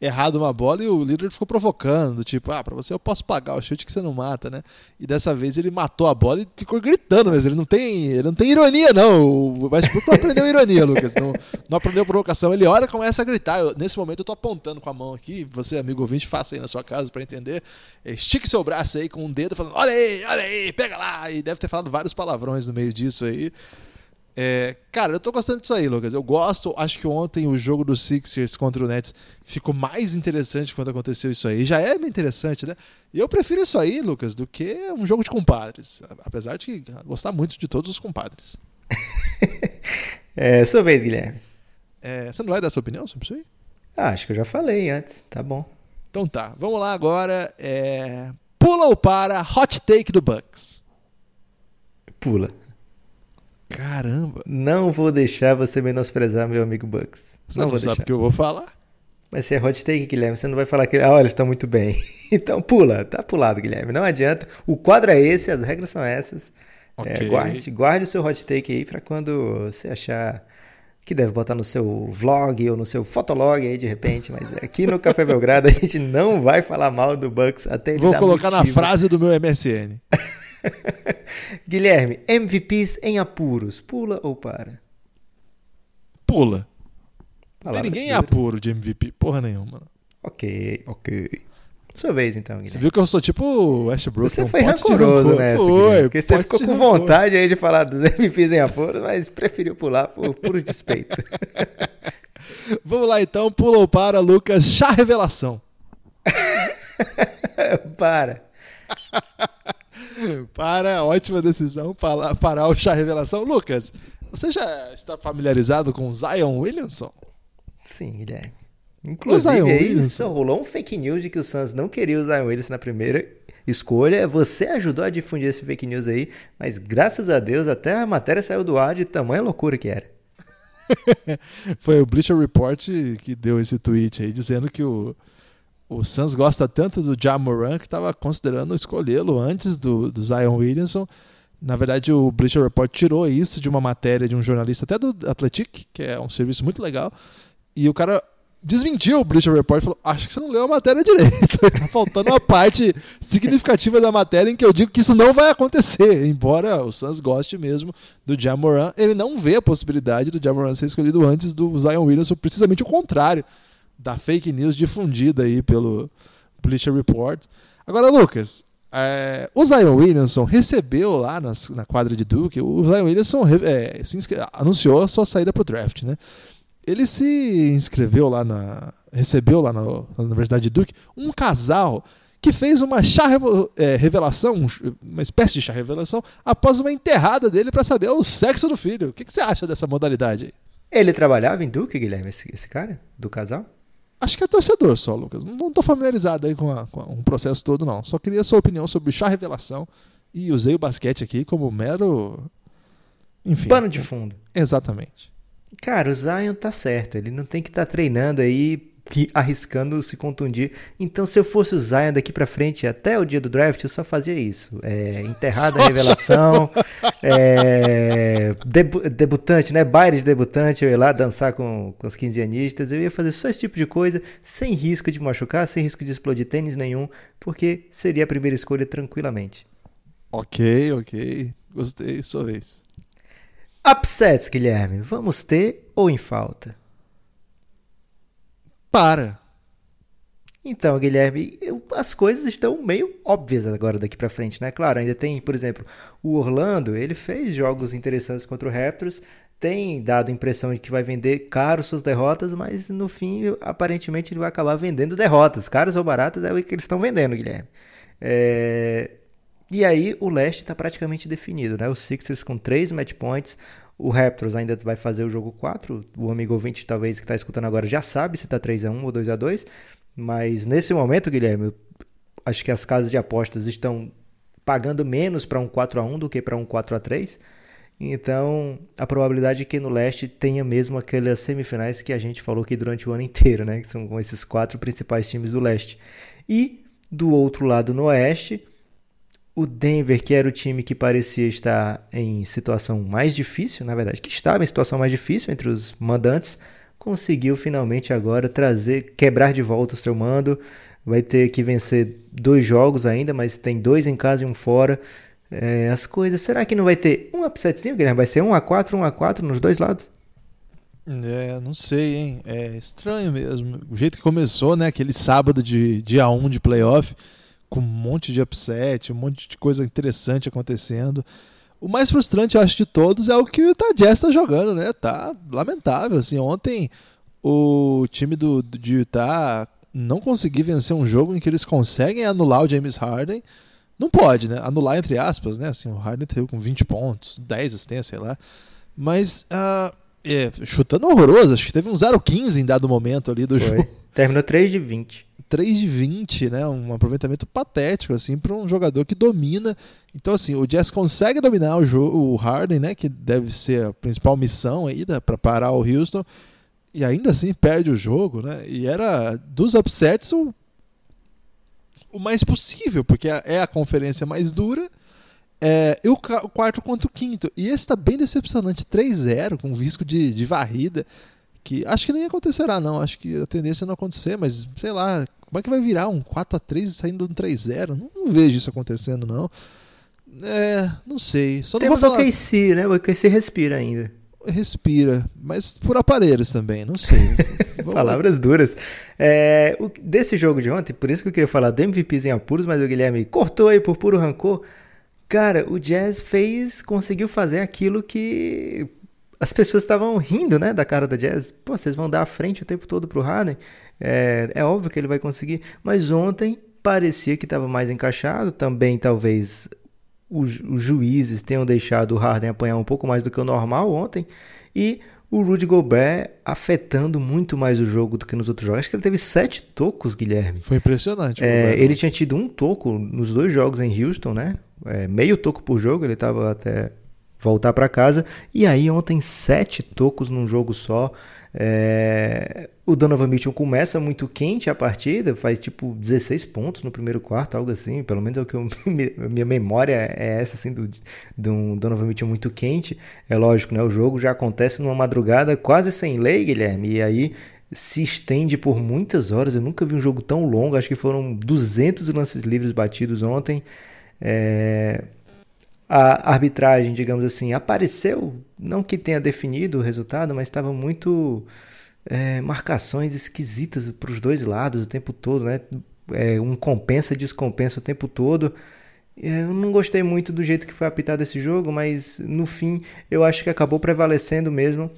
errado uma bola e o líder ficou provocando, tipo, ah, para você eu posso pagar o chute que você não mata, né? E dessa vez ele matou a bola e ficou gritando mesmo. Ele não tem, ele não tem ironia não. O Westbrook não aprendeu ironia, Lucas. Não, não aprendeu provocação. Ele olha e começa a gritar. Eu, nesse momento eu tô apontando com a mão aqui, você amigo ouvinte, faça aí na sua casa para entender. Estique seu braço aí com um dedo falando: "Olha aí, olha aí, pega lá". E deve ter falado vários palavrões no meio disso aí. É, cara, eu tô gostando disso aí, Lucas. Eu gosto. Acho que ontem o jogo do Sixers contra o Nets ficou mais interessante quando aconteceu isso aí. Já é bem interessante, né? E eu prefiro isso aí, Lucas, do que um jogo de compadres. Apesar de gostar muito de todos os compadres. é, sua vez, Guilherme. É, você não vai dar sua opinião sobre isso aí? Ah, acho que eu já falei antes. Tá bom. Então tá. Vamos lá agora. É... Pula ou para hot take do Bucks? Pula. Caramba. Não vou deixar você menosprezar meu amigo Bucks. Você não, não sabe o que eu vou falar? Vai ser hot take, Guilherme. Você não vai falar que, ah, olha, eles estão muito bem. então pula, tá pulado, Guilherme. Não adianta. O quadro é esse, as regras são essas. É, okay. É, guarde, guarde o seu hot take aí para quando você achar que deve botar no seu vlog ou no seu fotolog aí de repente, mas aqui no Café Belgrado a gente não vai falar mal do Bucks até ele Vou colocar motivo. na frase do meu MSN. Guilherme, MVPs em apuros, pula ou para? Pula. Não tem ninguém em apuro de MVP, porra nenhuma. Ok, ok. Sua vez então, Guilherme. Você viu que eu sou tipo Westbrook. Você um foi rancoroso nessa. Foi, porque você ficou com vontade aí de falar dos MVPs em apuros, mas preferiu pular por puro despeito. Vamos lá então, pula ou para, Lucas, chá revelação. para. Para, ótima decisão, para, parar o chá revelação. Lucas, você já está familiarizado com Zion Williamson? Sim, Guilherme. Inclusive, aí só rolou um fake news de que o Suns não queria o Zion Williamson na primeira escolha. Você ajudou a difundir esse fake news aí, mas graças a Deus até a matéria saiu do ar de tamanha loucura que era. Foi o Bleacher Report que deu esse tweet aí dizendo que o, o Suns gosta tanto do Ja Moran que estava considerando escolhê-lo antes do, do Zion Williamson. Na verdade, o Bleacher Report tirou isso de uma matéria de um jornalista, até do Athletic, que é um serviço muito legal. E o cara desmentiu o Bleacher Report e falou: Acho que você não leu a matéria direito. tá faltando uma parte significativa da matéria em que eu digo que isso não vai acontecer. Embora o Suns goste mesmo do Jamoran, ele não vê a possibilidade do Jamoran ser escolhido antes do Zion Williamson, precisamente o contrário da fake news difundida aí pelo Bleacher Report. Agora, Lucas, é, o Zion Williamson recebeu lá nas, na quadra de Duke, o Zion Williamson é, anunciou a sua saída para o draft, né? Ele se inscreveu lá na. recebeu lá na, na Universidade de Duke um casal que fez uma chá é, revelação, uma espécie de chá revelação, após uma enterrada dele para saber o sexo do filho. O que, que, você acha dessa modalidade? Ele trabalhava em Duke, Guilherme, esse, esse cara, do casal? Acho que é torcedor só, Lucas. Não estou familiarizado aí com, a, com um processo todo, não. Só queria a sua opinião sobre o chá revelação e usei o basquete aqui como mero. Enfim. Pano de fundo. Exatamente. Cara, o Zion tá certo. Ele não tem que estar tá treinando aí arriscando se contundir. Então, se eu fosse o Zion daqui para frente até o dia do draft, eu só fazia isso. É, enterrada a revelação, é, debu debutante, né? Baile de debutante, eu ia lá dançar com, com os quinzeanistas. Eu ia fazer só esse tipo de coisa, sem risco de machucar, sem risco de explodir tênis nenhum, porque seria a primeira escolha tranquilamente. Ok, ok. Gostei, sua vez. Upsets, Guilherme. Vamos ter ou em falta? Para. Então, Guilherme, as coisas estão meio óbvias agora daqui para frente, né? Claro, ainda tem, por exemplo, o Orlando, ele fez jogos interessantes contra o Raptors, tem dado a impressão de que vai vender caro suas derrotas, mas no fim, aparentemente, ele vai acabar vendendo derrotas. Caras ou baratas é o que eles estão vendendo, Guilherme. É... E aí, o leste está praticamente definido, né? Os Sixers com 3 match points, o Raptors ainda vai fazer o jogo 4. O amigo ouvinte, talvez, que está escutando agora, já sabe se está 3x1 ou 2x2. Mas nesse momento, Guilherme, acho que as casas de apostas estão pagando menos para um 4x1 do que para um 4x3. Então, a probabilidade é que no leste tenha mesmo aquelas semifinais que a gente falou aqui durante o ano inteiro, né? Que são com esses quatro principais times do leste. E do outro lado, no oeste, o Denver, que era o time que parecia estar em situação mais difícil, na verdade, que estava em situação mais difícil entre os mandantes, conseguiu finalmente agora trazer, quebrar de volta o seu mando. Vai ter que vencer dois jogos ainda, mas tem dois em casa e um fora. É, as coisas. Será que não vai ter um upsetzinho, Guilherme? Vai ser 1 a 4 1 a 4 nos dois lados? É, não sei, hein? É estranho mesmo. O jeito que começou, né? Aquele sábado de dia 1 de playoff com um monte de upset, um monte de coisa interessante acontecendo. O mais frustrante, eu acho, de todos é o que o Utah Jazz está jogando, né? Tá lamentável, assim. Ontem o time do, de Utah não conseguiu vencer um jogo em que eles conseguem anular o James Harden. Não pode, né? Anular entre aspas, né? Assim, o Harden teve com 20 pontos, 10 assistências, sei lá. Mas uh, é, chutando horroroso, acho que teve um 0-15 em dado momento ali do Foi. jogo. Terminou 3 de 20. 3 de 20, né? Um aproveitamento patético assim para um jogador que domina. Então assim, o Jazz consegue dominar o jogo, o Harden, né, que deve ser a principal missão aí para parar o Houston, e ainda assim perde o jogo, né? E era dos upsets o, o mais possível, porque é a conferência mais dura. É, e o, o quarto contra o quinto. E esse está bem decepcionante, 3-0, com risco de, de varrida que acho que nem acontecerá não, acho que a tendência é não acontecer, mas sei lá, como é que vai virar um 4 a 3 saindo um 3-0? Não, não, vejo isso acontecendo, não. É, não sei. Só Temos não vou falar... o KC, né? O KC respira ainda. Respira, mas por aparelhos também, não sei. Palavras duras. É, o, desse jogo de ontem, por isso que eu queria falar do MVPs em apuros, mas o Guilherme cortou aí por puro rancor. Cara, o Jazz fez, conseguiu fazer aquilo que as pessoas estavam rindo, né, da cara do Jazz. Pô, vocês vão dar a frente o tempo todo pro Harden. É, é óbvio que ele vai conseguir. Mas ontem parecia que estava mais encaixado. Também talvez os, os, juízes tenham deixado o Harden apanhar um pouco mais do que o normal ontem. E o Rudy Gobert afetando muito mais o jogo do que nos outros jogos. Acho que ele teve sete tocos, Guilherme. Foi impressionante. É, ele tinha tido um toco nos dois jogos em Houston, né? É, meio toco por jogo, ele estava até voltar para casa. E aí ontem sete tocos num jogo só. É... O Donovan Mitchell começa muito quente a partida, faz tipo 16 pontos no primeiro quarto, algo assim, pelo menos é o que eu, minha memória é essa, assim, do, do Donovan Mitchell muito quente. É lógico, né? O jogo já acontece numa madrugada quase sem lei, Guilherme, e aí se estende por muitas horas. Eu nunca vi um jogo tão longo, acho que foram 200 lances livres batidos ontem. É a arbitragem, digamos assim, apareceu, não que tenha definido o resultado, mas estava muito é, marcações esquisitas para os dois lados o tempo todo, né? É, um compensa, descompensa o tempo todo. É, eu não gostei muito do jeito que foi apitado esse jogo, mas no fim eu acho que acabou prevalecendo mesmo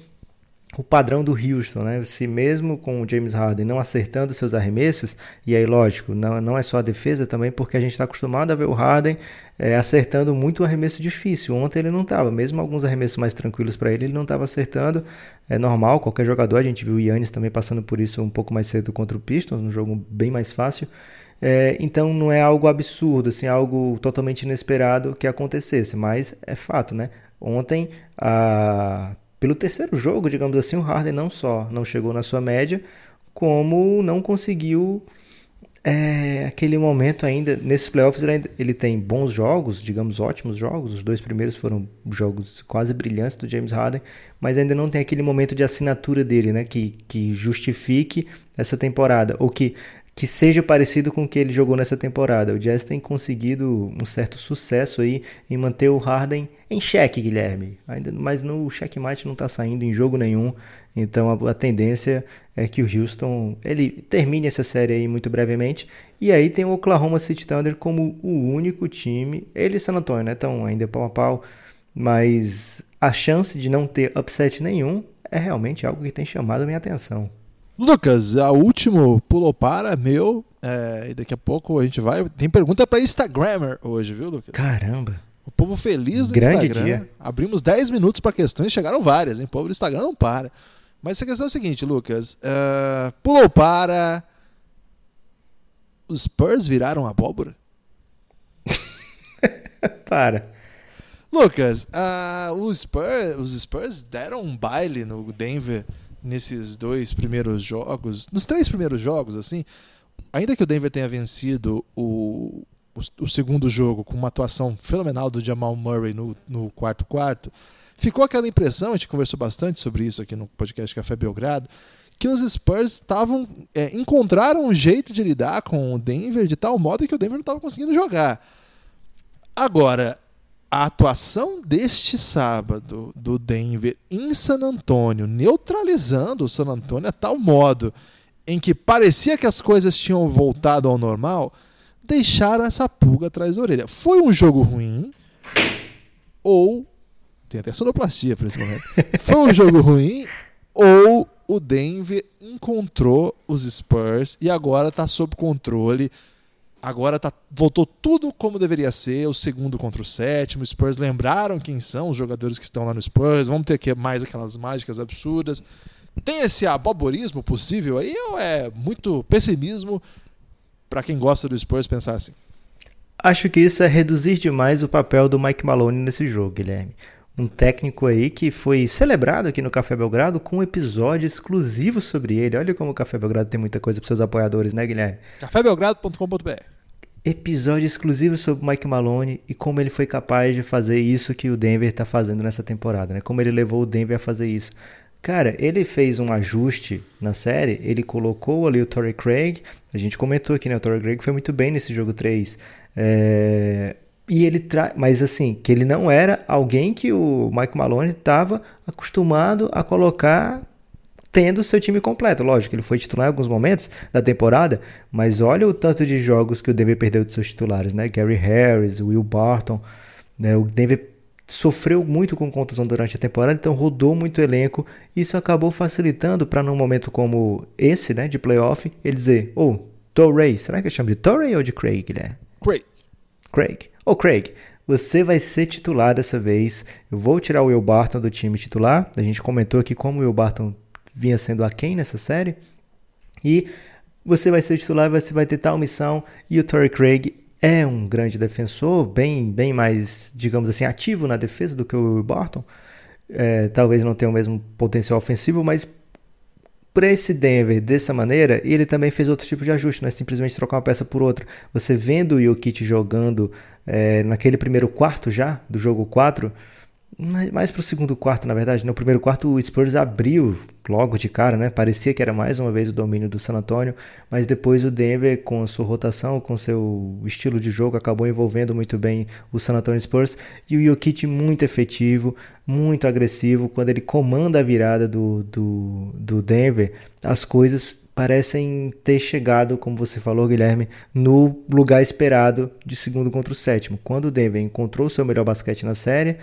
o padrão do Houston, né? Se mesmo com o James Harden não acertando seus arremessos, e aí lógico, não, não é só a defesa também, porque a gente está acostumado a ver o Harden é, acertando muito arremesso difícil. Ontem ele não estava, mesmo alguns arremessos mais tranquilos para ele, ele não estava acertando. É normal, qualquer jogador, a gente viu o Yannis também passando por isso um pouco mais cedo contra o Pistons, um jogo bem mais fácil. É, então não é algo absurdo, assim, algo totalmente inesperado que acontecesse, mas é fato, né? Ontem a pelo terceiro jogo, digamos assim, o Harden não só não chegou na sua média, como não conseguiu é, aquele momento ainda. Nesses playoffs ele, tem bons jogos, digamos ótimos jogos. Os dois primeiros foram jogos quase brilhantes do James Harden, mas ainda não tem aquele momento de assinatura dele, né? Que, que justifique essa temporada, ou que que seja parecido com o que ele jogou nessa temporada. O Jazz tem conseguido um certo sucesso aí em manter o Harden em xeque, Guilherme. Ainda, mas no checkmate não está saindo em jogo nenhum. Então a, a, tendência é que o Houston ele termine essa série aí muito brevemente. E aí tem o Oklahoma City Thunder como o único time. Ele e San Antonio, né? Estão ainda pau a pau. Mas a chance de não ter upset nenhum é realmente algo que tem chamado a minha atenção. Lucas, a último pulou para meu. É, e daqui a pouco a gente vai. Tem pergunta para Instagrammer hoje, viu, Lucas? Caramba. O povo feliz no Grande Instagram. Dia. Abrimos 10 minutos para questões, chegaram várias, hein? O povo do Instagram não para. Mas a questão é o seguinte, Lucas. Uh, pulou para. Os Spurs viraram abóbora? para. Lucas, uh, os, Spurs, os Spurs deram um baile no Denver nesses dois primeiros jogos, nos três primeiros jogos, assim, ainda que o Denver tenha vencido o, o, o segundo jogo com uma atuação fenomenal do Jamal Murray no, no quarto quarto, ficou aquela impressão, a gente conversou bastante sobre isso aqui no podcast Café Belgrado, que os Spurs estavam é, encontraram um jeito de lidar com o Denver de tal modo que o Denver não estava conseguindo jogar. Agora, a atuação deste sábado do Denver em San Antonio, neutralizando o San Antonio a tal modo em que parecia que as coisas tinham voltado ao normal, deixaram essa pulga atrás da orelha. Foi um jogo ruim ou tem até sonoplastia para esse momento. Foi um jogo ruim ou o Denver encontrou os Spurs e agora está sob controle Agora tá, voltou tudo como deveria ser, o segundo contra o sétimo. Os Spurs lembraram quem são os jogadores que estão lá no Spurs. Vamos ter que mais aquelas mágicas absurdas. Tem esse aboborismo possível aí ou é muito pessimismo para quem gosta do Spurs pensar assim? Acho que isso é reduzir demais o papel do Mike Maloney nesse jogo, Guilherme um técnico aí que foi celebrado aqui no Café Belgrado com um episódio exclusivo sobre ele. Olha como o Café Belgrado tem muita coisa para seus apoiadores, né, Guilherme? cafébelgrado.com.br Episódio exclusivo sobre Mike Malone e como ele foi capaz de fazer isso que o Denver está fazendo nessa temporada, né? Como ele levou o Denver a fazer isso. Cara, ele fez um ajuste na série, ele colocou ali o Torrey Craig, a gente comentou aqui, né? O Torrey Craig foi muito bem nesse jogo 3. É e ele traz, mas assim, que ele não era alguém que o Mike Malone estava acostumado a colocar tendo seu time completo. Lógico, ele foi titular em alguns momentos da temporada, mas olha o tanto de jogos que o Denver perdeu de seus titulares, né? Gary Harris, Will Barton, né? O Denver sofreu muito com contusão durante a temporada, então rodou muito o elenco. Isso acabou facilitando para num momento como esse, né, de playoff, ele dizer, oh, Torrey, será que eu chamo de Torrey ou de Craig, né? Craig. Craig. Ô Craig, você vai ser titular dessa vez. Eu vou tirar o Will Barton do time titular. A gente comentou aqui como o Will Barton vinha sendo aquém nessa série. E você vai ser titular, você vai ter tal missão. E o Torrey Craig é um grande defensor, bem, bem mais, digamos assim, ativo na defesa do que o Will Barton. É, talvez não tenha o mesmo potencial ofensivo, mas para esse Denver dessa maneira, ele também fez outro tipo de ajuste, não é simplesmente trocar uma peça por outra. Você vendo o Jokic jogando é, naquele primeiro quarto já, do jogo 4, mais para o segundo quarto, na verdade. No primeiro quarto, o Spurs abriu logo de cara, né? Parecia que era mais uma vez o domínio do San Antonio, mas depois o Denver, com a sua rotação, com seu estilo de jogo, acabou envolvendo muito bem o San Antonio Spurs. E o Jokic muito efetivo, muito agressivo. Quando ele comanda a virada do, do, do Denver, as coisas parecem ter chegado, como você falou, Guilherme, no lugar esperado de segundo contra o sétimo. Quando o Denver encontrou seu melhor basquete na série,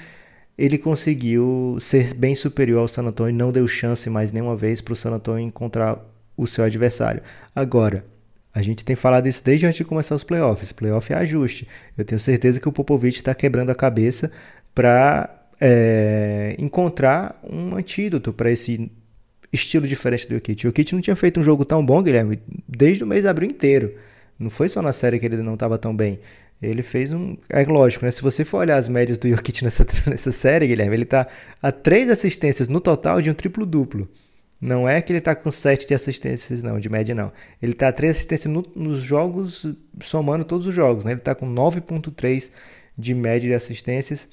ele conseguiu ser bem superior ao San Antonio e não deu chance mais nenhuma vez para o San Antonio encontrar o seu adversário. Agora, a gente tem falado isso desde antes de começar os playoffs. Playoff é ajuste. Eu tenho certeza que o Popovich está quebrando a cabeça para é, encontrar um antídoto para esse estilo diferente do Jokic. O Jokic não tinha feito um jogo tão bom, Guilherme, desde o mês de abril inteiro. Não foi só na série que ele não estava tão bem. Ele fez um. É lógico, né? Se você for olhar as médias do Jokic nessa, nessa série, Guilherme, ele tá a três assistências no total de um triplo-duplo. Não é que ele tá com sete de assistências, não, de média, não. Ele tá a três assistências no, nos jogos, somando todos os jogos, né? Ele tá com 9,3 de média de assistências,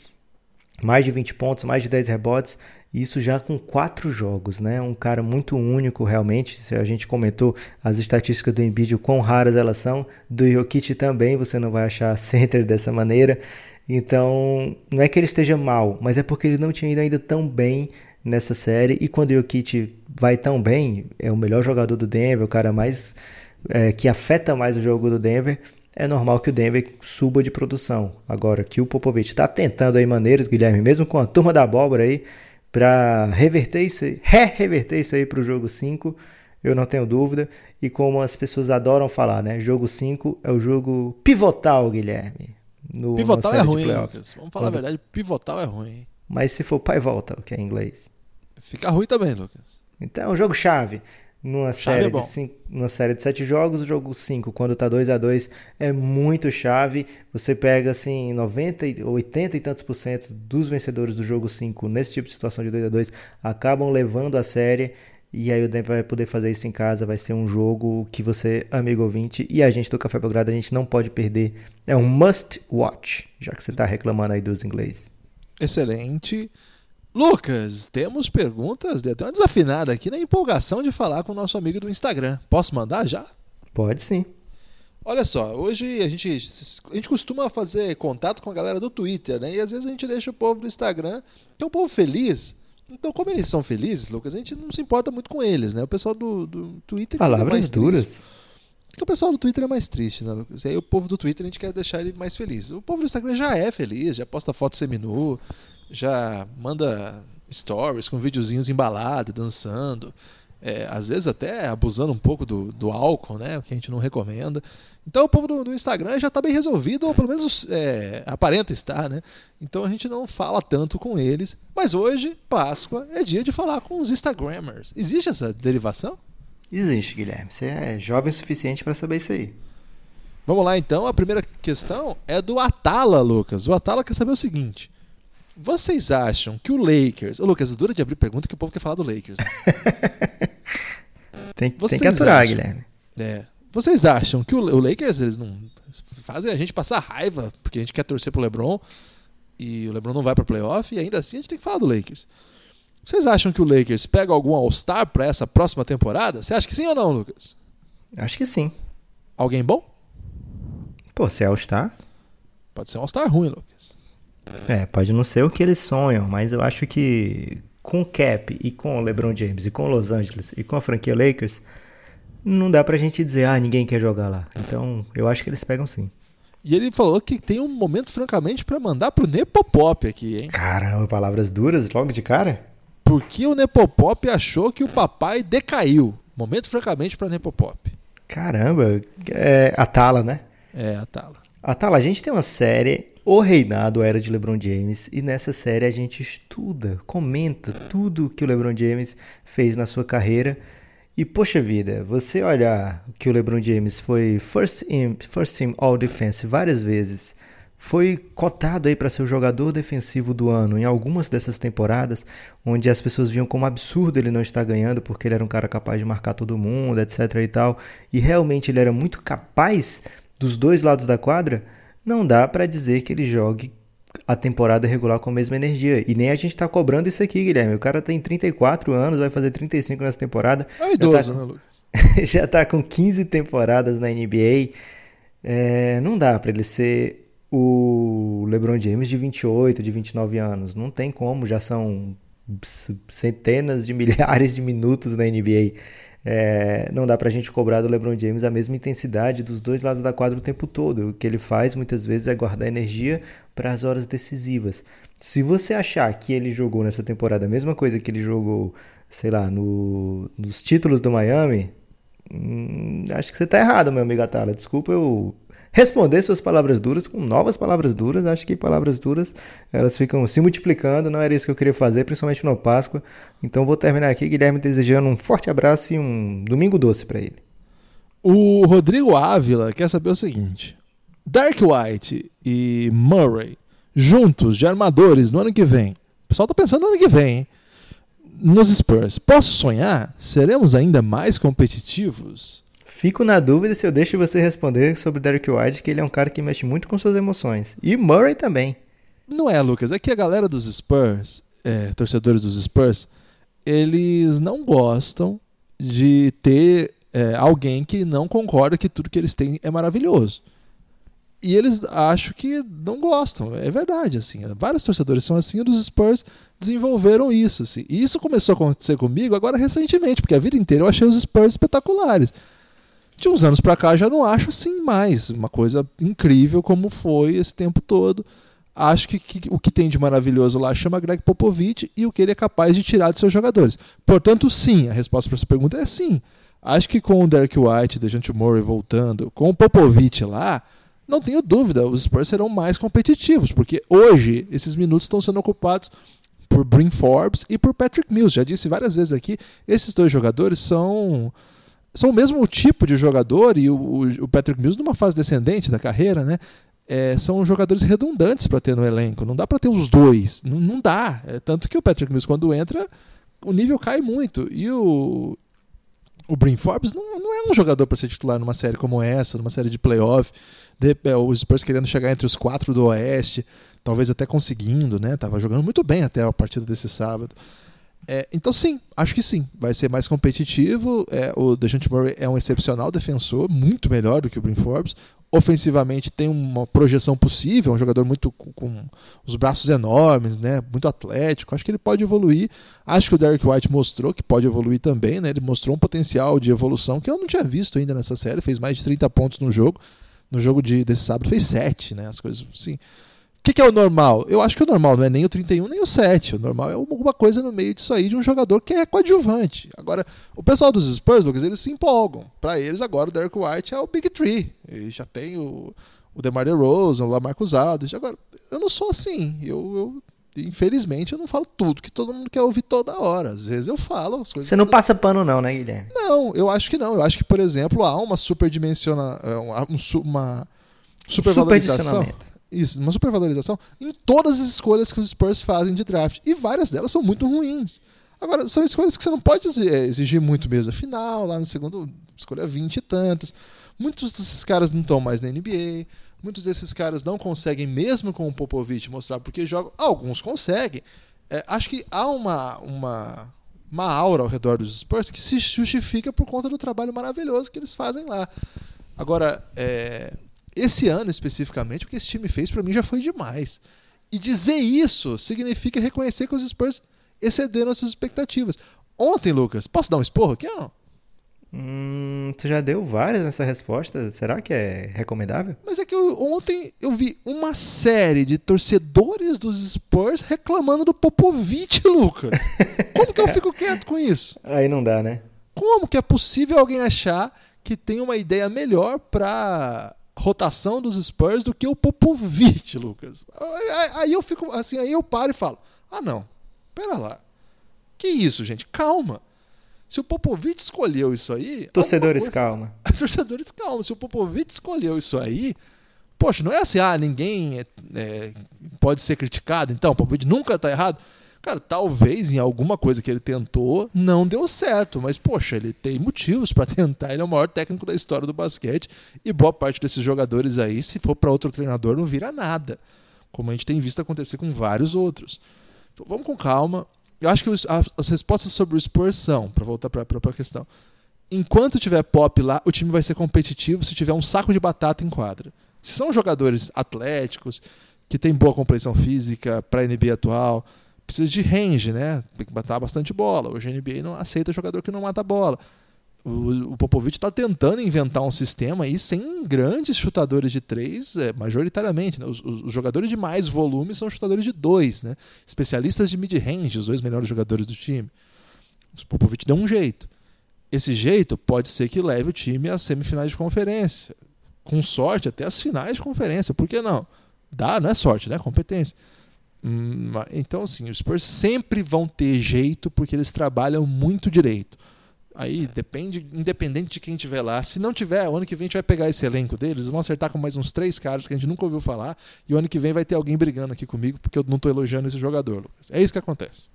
mais de 20 pontos, mais de 10 rebotes. Isso já com quatro jogos, né? Um cara muito único, realmente. A gente comentou as estatísticas do Embiid, quão raras elas são. Do Jokic também, você não vai achar center dessa maneira. Então, não é que ele esteja mal, mas é porque ele não tinha ido ainda tão bem nessa série. E quando o Jokic vai tão bem, é o melhor jogador do Denver, o cara mais é, que afeta mais o jogo do Denver, é normal que o Denver suba de produção. Agora, que o Popovich está tentando aí maneiras, Guilherme, mesmo com a turma da abóbora aí, para reverter isso aí, re-reverter isso aí para o jogo 5, eu não tenho dúvida. E como as pessoas adoram falar, né? Jogo 5 é o jogo pivotal, Guilherme. No, pivotal é ruim, Lucas. Vamos falar Quando... a verdade, pivotal é ruim. Mas se for pai volta, o que é em inglês. Fica ruim também, Lucas. Então, é um jogo chave. Numa série, é de cinco, numa série de sete jogos, o jogo 5, quando tá 2 a 2 é muito chave. Você pega assim 90, 80 e tantos por cento dos vencedores do jogo 5 nesse tipo de situação de 2 a 2 acabam levando a série. E aí o Denver vai poder fazer isso em casa. Vai ser um jogo que você, amigo ouvinte, e a gente do Café Belgrado, a gente não pode perder. É um must watch, já que você está reclamando aí dos ingleses. Excelente. Lucas, temos perguntas, deu até uma desafinada aqui na empolgação de falar com o nosso amigo do Instagram. Posso mandar já? Pode sim. Olha só, hoje a gente, a gente costuma fazer contato com a galera do Twitter, né? E às vezes a gente deixa o povo do Instagram, que é um povo feliz. Então, como eles são felizes, Lucas, a gente não se importa muito com eles, né? O pessoal do, do Twitter. Palavras é duras. Porque o pessoal do Twitter é mais triste, né, Lucas? E aí o povo do Twitter a gente quer deixar ele mais feliz. O povo do Instagram já é feliz, já posta foto seminu, já manda stories com videozinhos embalados, dançando. É, às vezes até abusando um pouco do, do álcool, né? O que a gente não recomenda. Então o povo do, do Instagram já está bem resolvido, ou pelo menos é, aparenta estar, né? Então a gente não fala tanto com eles. Mas hoje, Páscoa, é dia de falar com os Instagrammers. Existe essa derivação? Existe, Guilherme. Você é jovem o suficiente para saber isso aí. Vamos lá então. A primeira questão é do Atala, Lucas. O Atala quer saber o seguinte: vocês acham que o Lakers. Ô, Lucas, dura de abrir pergunta que o povo quer falar do Lakers. Né? tem, tem, que aturar, acham, Guilherme. É. Vocês acham que o, o, Lakers eles não fazem a gente passar raiva porque a gente quer torcer pro LeBron e o LeBron não vai para playoff e ainda assim a gente tem que falar do Lakers. Vocês acham que o Lakers pega algum All-Star para essa próxima temporada? Você acha que sim ou não, Lucas? Acho que sim. Alguém bom? Pô, se é All-Star? Pode ser um All-Star ruim, Lucas. É, pode não ser o que eles sonham, mas eu acho que com o Cap e com o LeBron James e com Los Angeles e com a franquia Lakers, não dá pra gente dizer, ah, ninguém quer jogar lá. Então, eu acho que eles pegam sim. E ele falou que tem um momento, francamente, para mandar pro Nepopop aqui, hein? Caramba, palavras duras logo de cara? Porque o Nepopop achou que o papai decaiu. Momento, francamente, para Nepopop. Caramba, é a Tala, né? É, a Tala. A Tala, a gente tem uma série o Reinado Era de LeBron James e nessa série a gente estuda, comenta tudo que o LeBron James fez na sua carreira. E poxa vida, você olhar que o LeBron James foi first team, first team All Defense várias vezes, foi cotado aí para ser o jogador defensivo do ano em algumas dessas temporadas, onde as pessoas viam como absurdo ele não estar ganhando porque ele era um cara capaz de marcar todo mundo, etc e tal, e realmente ele era muito capaz dos dois lados da quadra não dá para dizer que ele jogue a temporada regular com a mesma energia. E nem a gente tá cobrando isso aqui, Guilherme. O cara tem 34 anos, vai fazer 35 nessa temporada. É idoso, tá né, Lucas? já tá com 15 temporadas na NBA. É, não dá para ele ser o LeBron James de 28, de 29 anos. Não tem como, já são centenas de milhares de minutos na NBA. É, não dá pra gente cobrar do LeBron James a mesma intensidade dos dois lados da quadra o tempo todo. O que ele faz muitas vezes é guardar energia para as horas decisivas. Se você achar que ele jogou nessa temporada a mesma coisa que ele jogou, sei lá, no, nos títulos do Miami, hum, acho que você tá errado, meu amigo Atala. Desculpa eu responder suas palavras duras com novas palavras duras. Acho que palavras duras elas ficam se multiplicando. Não era isso que eu queria fazer, principalmente no Páscoa. Então vou terminar aqui, Guilherme, desejando um forte abraço e um domingo doce para ele. O Rodrigo Ávila quer saber o seguinte: Dark White e Murray juntos de armadores no ano que vem. O pessoal tá pensando no ano que vem, hein? Nos Spurs. Posso sonhar? Seremos ainda mais competitivos? Fico na dúvida se eu deixo você responder sobre Derek White, que ele é um cara que mexe muito com suas emoções. E Murray também. Não é, Lucas. É que a galera dos Spurs, é, torcedores dos Spurs, eles não gostam de ter é, alguém que não concorda que tudo que eles têm é maravilhoso. E eles acham que não gostam. É verdade, assim. Vários torcedores são assim, e os Spurs desenvolveram isso. Assim. E isso começou a acontecer comigo agora recentemente, porque a vida inteira eu achei os Spurs espetaculares de uns anos para cá já não acho assim mais uma coisa incrível como foi esse tempo todo. Acho que, que, o que tem de maravilhoso lá chama Greg Popovich e o que ele é capaz de tirar de seus jogadores. Portanto, sim, a resposta para essa pergunta é sim. Acho que com o Derek White, Dejante Murray voltando, com o Popovich lá, não tenho dúvida, os Spurs serão mais competitivos, porque hoje esses minutos estão sendo ocupados por Brin Forbes e por Patrick Mills. Já disse várias vezes aqui, esses dois jogadores são são o mesmo tipo de jogador e o, o Patrick Mills numa fase descendente da carreira, né? É, são jogadores redundantes para ter no elenco. Não dá para ter os dois. Não, não dá. É, tanto que o Patrick Mills, quando entra, o nível cai muito. E o, o Forbes não, não é um jogador para ser titular numa série como essa, numa série de playoff. De, é, os Spurs querendo chegar entre os quatro do Oeste, talvez até conseguindo, né? Tava jogando muito bem até a partida desse sábado. É, então, sim, acho que sim. Vai ser mais competitivo. É, o Dejante Murray é um excepcional defensor, muito melhor do que o Brin Forbes. Ofensivamente tem uma projeção possível, é um jogador muito com, com, os braços enormes, né, muito atlético. Acho que ele pode evoluir. Acho que o Derek White mostrou que pode evoluir também, né? Ele mostrou um potencial de evolução que eu não tinha visto ainda nessa série. Fez mais de 30 pontos no jogo. No jogo de, desse sábado fez 7, né? As coisas assim que, que é o normal? Eu acho que o normal não é nem o 31 nem o 7. O normal é alguma coisa no meio disso aí de um jogador que é coadjuvante. Agora, o pessoal dos Spurs, Lucas, eles se empolgam. Para eles, agora o Derek White é o Big Tree. E já tem o, o DeMar DeRozan, o Lamarcus Aldridge. Agora, eu não sou assim. Eu, eu, infelizmente, eu não falo tudo que todo mundo quer ouvir toda hora. Às vezes eu falo as coisas. Você não passa pano não, né, Guilherme? Não, eu acho que não. Eu acho que, por exemplo, há uma superdimensiona... Uma, uma supervalorização isso, uma supervalorização em todas as escolhas que os Spurs fazem de draft. E várias delas são muito ruins. Agora, são escolhas que você não pode é, exigir muito mesmo. Afinal, lá no segundo, escolha 20 e tantos. Muitos desses caras não estão mais na NBA. Muitos desses caras não conseguem, mesmo com o Popovich, mostrar porque jogam. Alguns conseguem. É, acho que há uma, uma, uma aura ao redor dos Spurs que se justifica por conta do trabalho maravilhoso que eles fazem lá. Agora, é, esse ano especificamente, o que esse time fez para mim já foi demais. E dizer isso significa reconhecer que os Spurs excederam as suas expectativas. Ontem, Lucas, posso dar um esporro aqui ou não? Hum, você já deu várias nessa resposta. Será que é recomendável? Mas é que eu, ontem eu vi uma série de torcedores dos Spurs reclamando do Popovich, Lucas. Como que eu fico quieto com isso? Aí não dá, né? Como que é possível alguém achar que tem uma ideia melhor para rotação dos Spurs do que o Popovich, Lucas. Aí eu fico assim, aí eu paro e falo: "Ah, não. Pera lá. Que isso, gente? Calma. Se o Popovich escolheu isso aí, torcedores, coisa... calma. torcedores, calma. Se o Popovich escolheu isso aí, poxa, não é assim, ah, ninguém é, é, pode ser criticado, então, o Popovich nunca tá errado. Cara, talvez em alguma coisa que ele tentou não deu certo, mas poxa, ele tem motivos para tentar. Ele é o maior técnico da história do basquete e boa parte desses jogadores aí, se for para outro treinador, não vira nada, como a gente tem visto acontecer com vários outros. Então, vamos com calma. Eu acho que os, as respostas sobre o Spurs são, para voltar para a própria questão. Enquanto tiver pop lá, o time vai ser competitivo se tiver um saco de batata em quadra. Se são jogadores atléticos, que têm boa compreensão física para a NBA atual, precisa de range, né? Tem que matar bastante bola. Hoje a NBA não aceita jogador que não mata bola. O, Popovich está tentando inventar um sistema aí sem grandes chutadores de três, é, majoritariamente. Né? Os, os, jogadores de mais volume são chutadores de dois, né? especialistas de mid-range, os dois melhores jogadores do time. O Popovich deu um jeito. Esse jeito pode ser que leve o time às semifinais de conferência. Com sorte, até as finais de conferência. Por que não? Dá, não é sorte, né? Competência. Então, assim, os Spurs sempre vão ter jeito porque eles trabalham muito direito. Aí depende, independente de quem tiver lá. Se não tiver, o ano que vem a gente vai pegar esse elenco deles, vão acertar com mais uns três caras que a gente nunca ouviu falar, e o ano que vem vai ter alguém brigando aqui comigo porque eu não estou elogiando esse jogador, Lucas. É isso que acontece.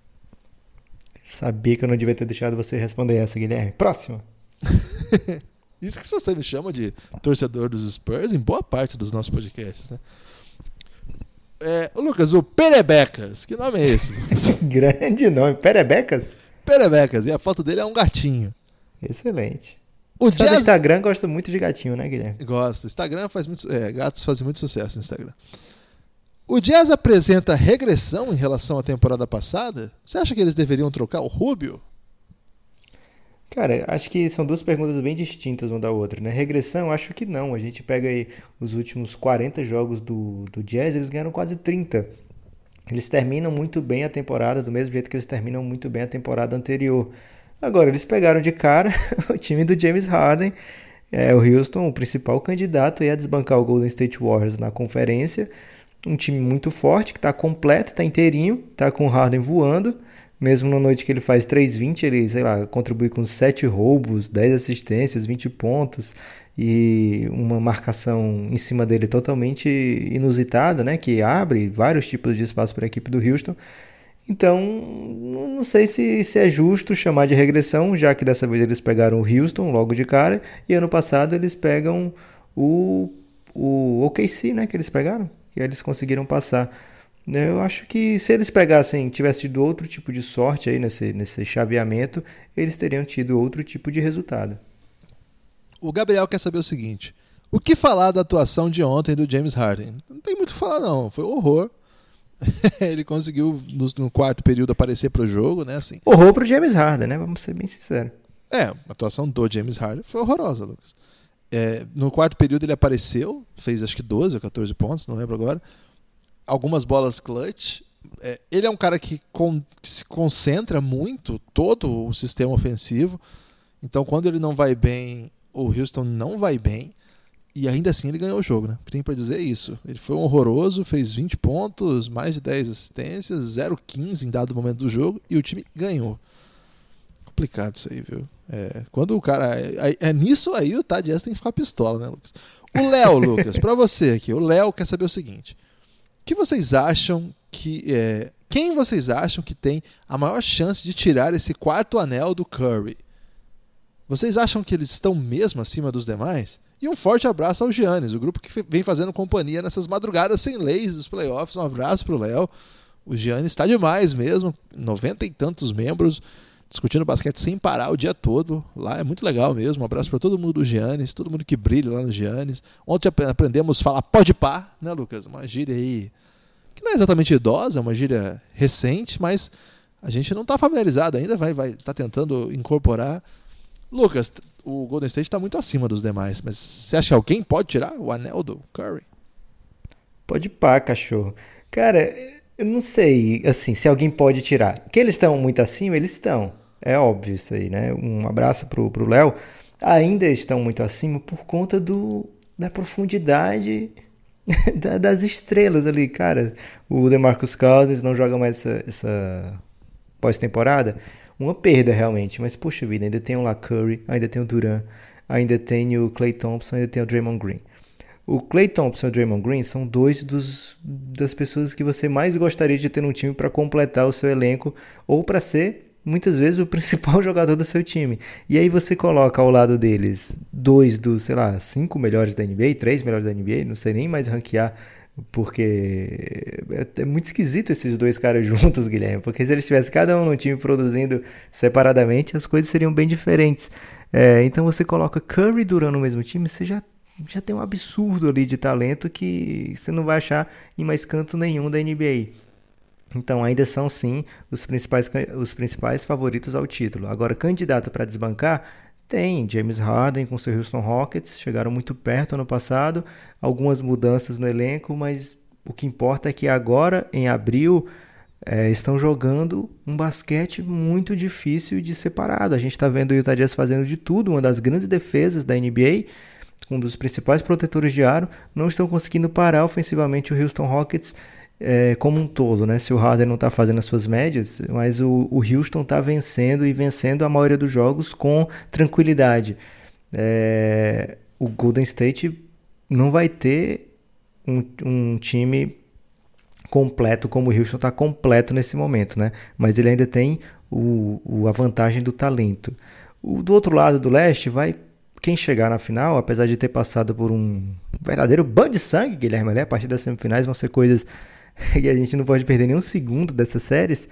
Sabia que eu não devia ter deixado você responder essa, Guilherme. Próxima. isso que você me chama de torcedor dos Spurs em boa parte dos nossos podcasts, né? É, Lucas, o Perebecas, que nome é esse? Grande nome, Perebecas? Perebecas. E a foto dele é um gatinho. Excelente. O Jazz... Instagram gosta muito de gatinho, né, Guilherme? Gosta. Instagram faz muito. É, gatos fazem muito sucesso no Instagram. O Jazz apresenta regressão em relação à temporada passada? Você acha que eles deveriam trocar o Rubio? Cara, acho que são duas perguntas bem distintas uma da outra, né? Regressão, acho que não. A gente pega aí os últimos 40 jogos do, do Jazz, eles ganharam quase 30. Eles terminam muito bem a temporada, do mesmo jeito que eles terminam muito bem a temporada anterior. Agora, eles pegaram de cara o time do James Harden, é, o Houston, o principal candidato a desbancar o Golden State Warriors na conferência. Um time muito forte, que está completo, está inteirinho, está com o Harden voando. Mesmo na noite que ele faz 3-20, ele, sei lá, contribui com 7 roubos, 10 assistências, 20 pontos e uma marcação em cima dele totalmente inusitada, né, que abre vários tipos de espaço para a equipe do Houston. Então, não sei se, se é justo chamar de regressão, já que dessa vez eles pegaram o Houston logo de cara, e ano passado eles pegam o, o OKC, né, que eles pegaram, e eles conseguiram passar. Eu acho que se eles pegassem, tivessem tido outro tipo de sorte aí nesse, nesse chaveamento, eles teriam tido outro tipo de resultado. O Gabriel quer saber o seguinte: o que falar da atuação de ontem do James Harden? Não tem muito o que falar, não. Foi horror. ele conseguiu no, no, quarto período aparecer para o jogo, né? Assim. Horror para o James Harden, né? Vamos ser bem sinceros. É, a atuação do James Harden foi horrorosa, Lucas. É, no quarto período ele apareceu, fez acho que 12 ou 14 pontos, não lembro agora. Algumas bolas clutch. É, ele é um cara que, com, que se concentra muito todo o sistema ofensivo. Então, quando ele não vai bem, o Houston não vai bem e ainda assim ele ganhou o jogo, né? Tem para dizer isso. Ele foi horroroso, fez 20 pontos, mais de 10 assistências, 0-15 em dado momento do jogo e o time ganhou. Complicado isso aí, viu? É, quando o cara. É, é nisso aí o Tadias tem que ficar pistola, né, Lucas? O Léo, Lucas, para você aqui, o Léo quer saber o seguinte: que vocês acham que. É, quem vocês acham que tem a maior chance de tirar esse quarto anel do Curry? Vocês acham que eles estão mesmo acima dos demais? E um forte abraço ao Giannis, o grupo que vem fazendo companhia nessas madrugadas sem leis dos playoffs. Um abraço pro Léo. O Giannis está demais mesmo, noventa e tantos membros, discutindo basquete sem parar o dia todo. Lá é muito legal mesmo. Um abraço para todo mundo do Giannis, todo mundo que brilha lá no Giannis. Ontem aprendemos a falar pode pá, né, Lucas? Uma gíria aí que não é exatamente idosa, é uma gíria recente, mas a gente não está familiarizado ainda, vai vai tá tentando incorporar. Lucas, o Golden State está muito acima dos demais, mas você acha que alguém pode tirar o anel do Curry? Pode pá, cachorro. Cara, eu não sei, assim, se alguém pode tirar. Que eles estão muito acima, eles estão. É óbvio isso aí, né? Um abraço pro, pro Léo. Ainda estão muito acima por conta do, da profundidade das estrelas ali, cara. O DeMarcus Cousins não joga mais essa, essa pós-temporada uma perda realmente. Mas, poxa vida, ainda tem o La Curry, ainda tem o Duran, ainda tem o Clay Thompson, ainda tem o Draymond Green. O Clay Thompson e o Draymond Green são dois dos, das pessoas que você mais gostaria de ter no time para completar o seu elenco ou para ser muitas vezes o principal jogador do seu time. E aí você coloca ao lado deles dois dos, sei lá, cinco melhores da NBA, três melhores da NBA, não sei nem mais ranquear porque é, é muito esquisito esses dois caras juntos, Guilherme. Porque se eles tivessem cada um no time produzindo separadamente, as coisas seriam bem diferentes. É, então você coloca Curry e Duran no mesmo time, você já, já tem um absurdo ali de talento que você não vai achar em mais canto nenhum da NBA. Então ainda são sim os principais, os principais favoritos ao título. Agora, candidato para desbancar, Tem James Harden com seu Houston Rockets, chegaram muito perto ano passado, algumas mudanças no elenco, mas o que importa é que agora, em abril, é, estão jogando um basquete muito difícil de separado. A gente está vendo o Utah Jazz fazendo de tudo, uma das grandes defesas da NBA, um dos principais protetores de aro, não estão conseguindo parar ofensivamente o Houston Rockets é, como um todo, né? Se o Harden não está fazendo as suas médias, mas o, o Houston está vencendo e vencendo a maioria dos jogos com tranquilidade. É, o Golden State não vai ter um, um time completo como o Houston está completo nesse momento, né? Mas ele ainda tem o, o, a vantagem do talento. O, do outro lado do leste vai quem chegar na final, apesar de ter passado por um verdadeiro banho de sangue, Guilherme, né? a partir das semifinais vão ser coisas e a gente não pode perder nenhum segundo dessas séries,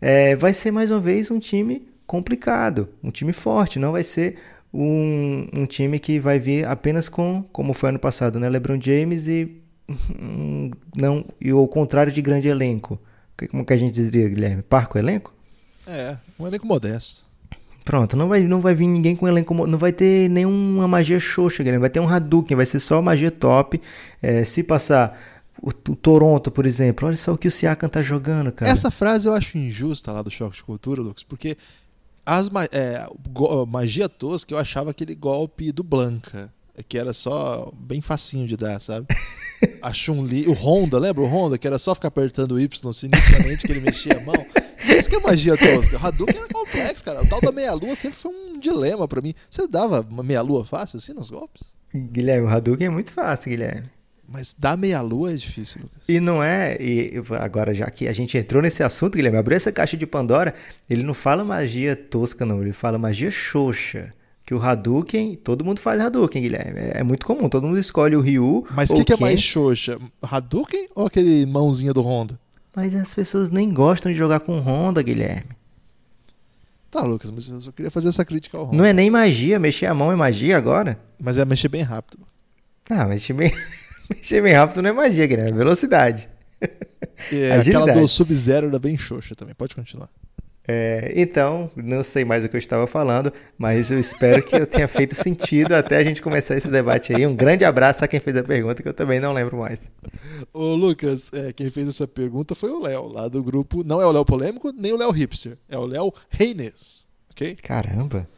é, vai ser mais uma vez um time complicado, um time forte, não vai ser um, um time que vai vir apenas com, como foi ano passado, né, LeBron James e não e o contrário de grande elenco. Como que a gente diria, Guilherme? Parco elenco? É, um elenco modesto. Pronto, não vai, não vai vir ninguém com elenco. Não vai ter nenhuma magia xoxa, Guilherme. Vai ter um Hadouken, vai ser só magia top. É, se passar o, o, Toronto, por exemplo, olha só o que o Siakam tá jogando, cara. Essa frase eu acho injusta lá do Choque de Cultura, Lucas, porque as é, magia tosca eu achava aquele golpe do Blanca, que era só bem facinho de dar, sabe? A Chun-Li, o Honda, lembra o Honda, que era só ficar apertando o Y sinistramente que ele mexia a mão? Isso que é magia tosca. O Hadouken era complexo, cara. O tal da meia-lua sempre foi um dilema para mim. Você dava uma meia-lua fácil assim nos golpes? Guilherme, o Hadouken é muito fácil, Guilherme. Mas dar meia-lua é difícil, Lucas. E não é. E agora, já que a gente entrou nesse assunto, Guilherme, abriu essa caixa de Pandora, ele não fala magia tosca, não. Ele fala magia xoxa. Que o Hadouken, todo mundo faz Hadouken, Guilherme. É, é muito comum, todo mundo escolhe o Ryu. Mas o que, que é mais xoxa? Hadouken ou aquele mãozinha do Honda? Mas as pessoas nem gostam de jogar com Honda, Guilherme. Tá, Lucas, mas eu só queria fazer essa crítica ao Honda. Não é nem magia, mexer a mão é magia agora? Mas é mexer bem rápido. Ah, mexer bem. Mexer bem rápido não é magia, né? É velocidade. É, aquela do Sub-Zero era bem xoxa também. Pode continuar. É, então, não sei mais o que eu estava falando, mas eu espero que eu tenha feito sentido até a gente começar esse debate aí. Um grande abraço a quem fez a pergunta, que eu também não lembro mais. Ô, Lucas, é, quem fez essa pergunta foi o Léo, lá do grupo. Não é o Léo Polêmico, nem o Léo Hipster. É o Léo Reines. Ok? Caramba!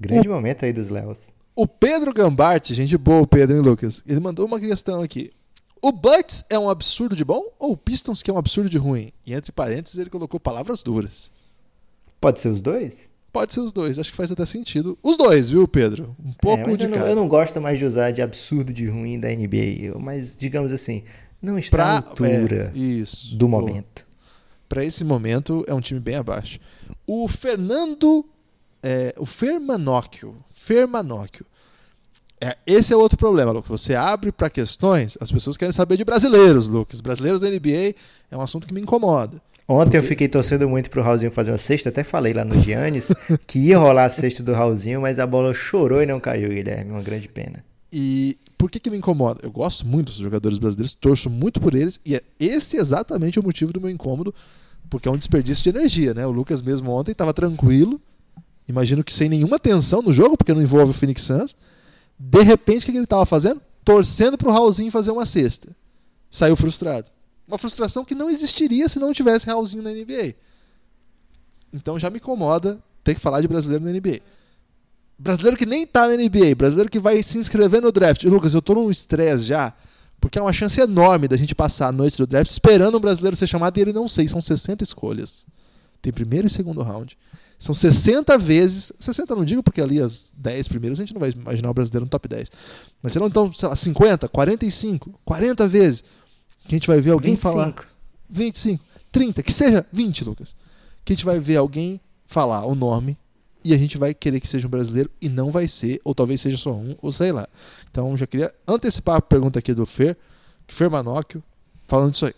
Grande o... momento aí dos Léos. O Pedro Gambarte, gente boa, Pedro, hein, Lucas? Ele mandou uma questão aqui. O Bucks é um absurdo de bom ou o Pistons que é um absurdo de ruim? E entre parênteses ele colocou palavras duras. Pode ser os dois? Pode ser os dois, acho que faz até sentido. Os dois, viu, Pedro? Um pouco é, de eu não, eu não, gosto mais de usar de absurdo de ruim da NBA, mas digamos assim, não está pra, à altura é, isso, do momento. Para esse momento é um time bem abaixo. O Fernando, é, o Fermanóquio, Fermanóquio. É, esse é outro problema, Lucas. Você abre para questões, as pessoas querem saber de brasileiros, Lucas. Brasileiros da NBA é um assunto que me incomoda. Ontem eu fiquei torcendo muito pro Raulzinho fazer uma cesta, até falei lá no Giannis que ia rolar a cesta do Raulzinho, mas a bola chorou e não caiu, Guilherme. Uma grande pena. E por que, que me incomoda? Eu gosto muito dos jogadores brasileiros, torço muito por eles, e é esse exatamente o motivo do meu incômodo, porque é um desperdício de energia, né? O Lucas mesmo ontem estava tranquilo, Imagino que sem nenhuma tensão no jogo, porque não envolve o Phoenix Suns. De repente, o que ele estava fazendo? Torcendo para o Raulzinho fazer uma cesta. Saiu frustrado. Uma frustração que não existiria se não tivesse Raulzinho na NBA. Então já me incomoda ter que falar de brasileiro na NBA. Brasileiro que nem tá na NBA, brasileiro que vai se inscrever no draft. Lucas, eu tô num estresse já, porque é uma chance enorme da gente passar a noite do draft esperando um brasileiro ser chamado e ele não sei, são 60 escolhas. Tem primeiro e segundo round. São 60 vezes. 60 não digo porque ali as 10 primeiras a gente não vai imaginar o brasileiro no top 10. Mas serão então, sei lá, 50, 45, 40 vezes que a gente vai ver alguém 25. falar. 25, 30, que seja 20, Lucas. Que a gente vai ver alguém falar o nome e a gente vai querer que seja um brasileiro e não vai ser, ou talvez seja só um, ou sei lá. Então já queria antecipar a pergunta aqui do Fer, Fer Manóquio, falando disso aí.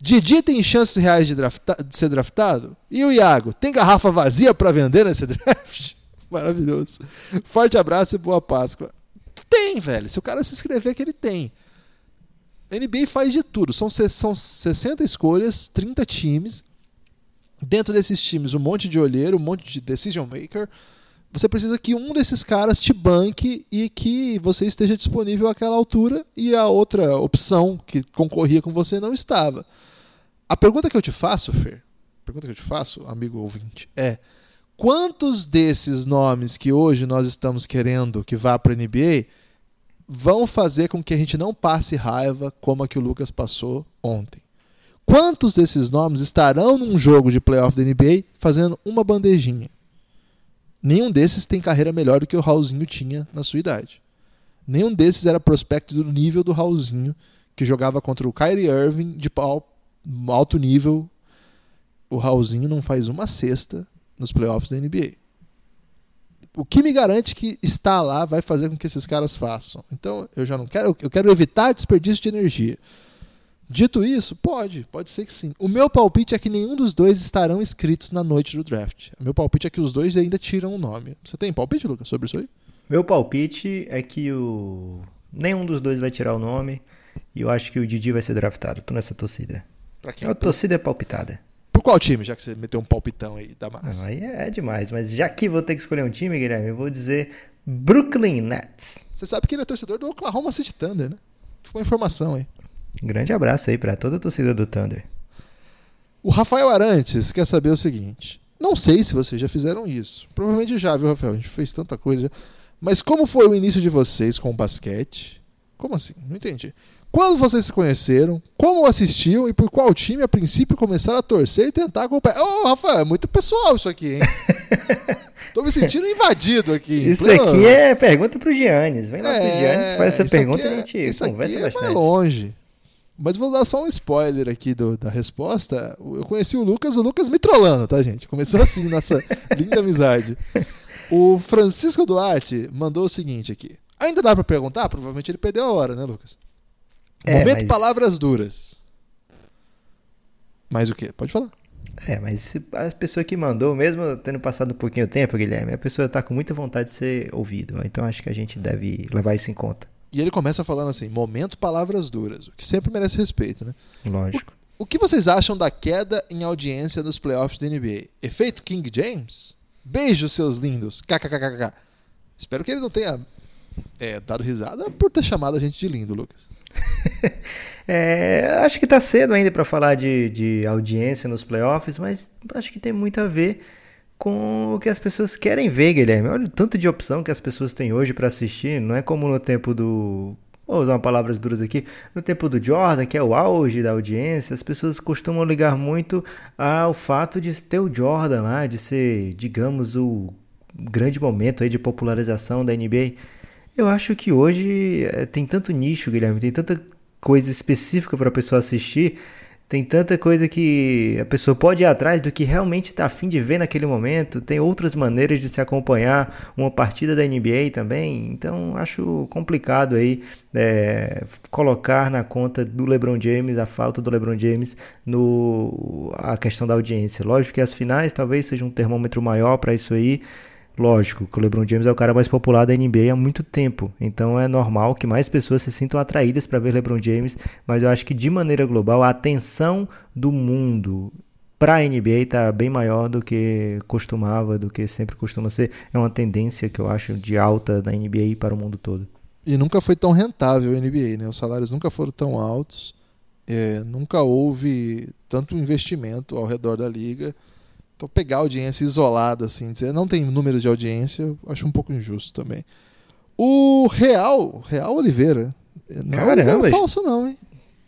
Didi tem chances reais de, drafta de ser draftado? E o Iago, tem garrafa vazia para vender nesse draft? Maravilhoso. Forte abraço e boa Páscoa. Tem, velho. Se o cara se inscrever, que ele tem. NBA faz de tudo. São, são 60 escolhas, 30 times. Dentro desses times, um monte de olheiro, um monte de decision maker. você precisa que um desses caras te banque e que você esteja disponível àquela altura e a outra opção que concorria com você não estava. A pergunta que eu te faço, Fer, pergunta que eu te faço, amigo ouvinte, é quantos desses nomes que hoje nós estamos querendo que vá para a NBA vão fazer com que a gente não passe raiva como a que o Lucas passou ontem? Quantos desses nomes estarão num jogo de playoff da NBA fazendo uma bandejinha? Nenhum desses tem carreira melhor do que o Raulzinho tinha na sua idade. Nenhum desses era prospecto do nível do Raulzinho, que jogava contra o Kyrie Irving de alto nível. O Raulzinho não faz uma cesta nos playoffs da NBA. O que me garante que estar lá vai fazer com que esses caras façam? Então, eu já não quero, eu quero evitar desperdício de energia. Dito isso, pode, pode ser que sim. O meu palpite é que nenhum dos dois estarão inscritos na noite do draft. O meu palpite é que os dois ainda tiram o nome. Você tem palpite, Lucas, sobre isso aí? Meu palpite é que o nenhum dos dois vai tirar o nome e eu acho que o Didi vai ser draftado. Tô nessa torcida. Pra quem? A torcida é palpitada. Qual time, já que você meteu um palpitão aí da massa? Não, aí é demais, mas já que vou ter que escolher um time, Guilherme, eu vou dizer Brooklyn Nets. Você sabe que ele é torcedor do Oklahoma City Thunder, né? Ficou informação aí. Grande abraço aí para toda a torcida do Thunder. O Rafael Arantes quer saber o seguinte: não sei se vocês já fizeram isso. Provavelmente já, viu, Rafael? A gente fez tanta coisa. Mas como foi o início de vocês com o basquete? Como assim? Não entendi. Quando vocês se conheceram? Como assistiam e por qual time a princípio começaram a torcer e tentar acompanhar? Ô, oh, Rafael, é muito pessoal isso aqui, hein? Tô me sentindo invadido aqui. Isso pleno... aqui é pergunta pro Giannis. Vem lá é, pro Giannis, faz essa pergunta é, e a gente isso conversa aqui é bastante. Mais longe. Mas vou dar só um spoiler aqui do, da resposta. Eu conheci o Lucas, o Lucas me trollando, tá, gente? Começou assim, nossa linda amizade. O Francisco Duarte mandou o seguinte aqui. Ainda dá para perguntar? Provavelmente ele perdeu a hora, né, Lucas? É, Momento mas... palavras duras. Mais o quê? Pode falar. É, mas a pessoa que mandou, mesmo tendo passado um pouquinho de tempo, Guilherme, a pessoa tá com muita vontade de ser ouvido. Então acho que a gente deve levar isso em conta. E ele começa falando assim: momento palavras duras, o que sempre merece respeito, né? Lógico. O, o que vocês acham da queda em audiência nos playoffs da NBA? Efeito King James? Beijo, seus lindos. KKKKK. Espero que ele não tenha é, dado risada por ter chamado a gente de lindo, Lucas. é, acho que tá cedo ainda para falar de, de audiência nos playoffs, mas acho que tem muito a ver com o que as pessoas querem ver, Guilherme. Olha o tanto de opção que as pessoas têm hoje para assistir. Não é como no tempo do. Vou usar palavras duras aqui. No tempo do Jordan, que é o auge da audiência, as pessoas costumam ligar muito ao fato de ter o Jordan lá, de ser, digamos, o grande momento aí de popularização da NBA. Eu acho que hoje eh, tem tanto nicho, Guilherme, tem tanta coisa específica para a pessoa assistir tem tanta coisa que a pessoa pode ir atrás do que realmente está afim de ver naquele momento. Tem outras maneiras de se acompanhar uma partida da NBA também. Então acho complicado aí é, colocar na conta do LeBron James a falta do LeBron James no a questão da audiência. Lógico que as finais talvez seja um termômetro maior para isso aí. Lógico que o LeBron James é o cara mais popular da NBA há muito tempo, então é normal que mais pessoas se sintam atraídas para ver LeBron James, mas eu acho que de maneira global a atenção do mundo para a NBA está bem maior do que costumava, do que sempre costuma ser. É uma tendência que eu acho de alta da NBA para o mundo todo. E nunca foi tão rentável a NBA, né? Os salários nunca foram tão altos, é, nunca houve tanto investimento ao redor da liga então pegar audiência isolada, assim, dizer não tem números de audiência, eu acho um pouco injusto também. O Real, Real Oliveira. Não é Caramba, é falso, não, hein?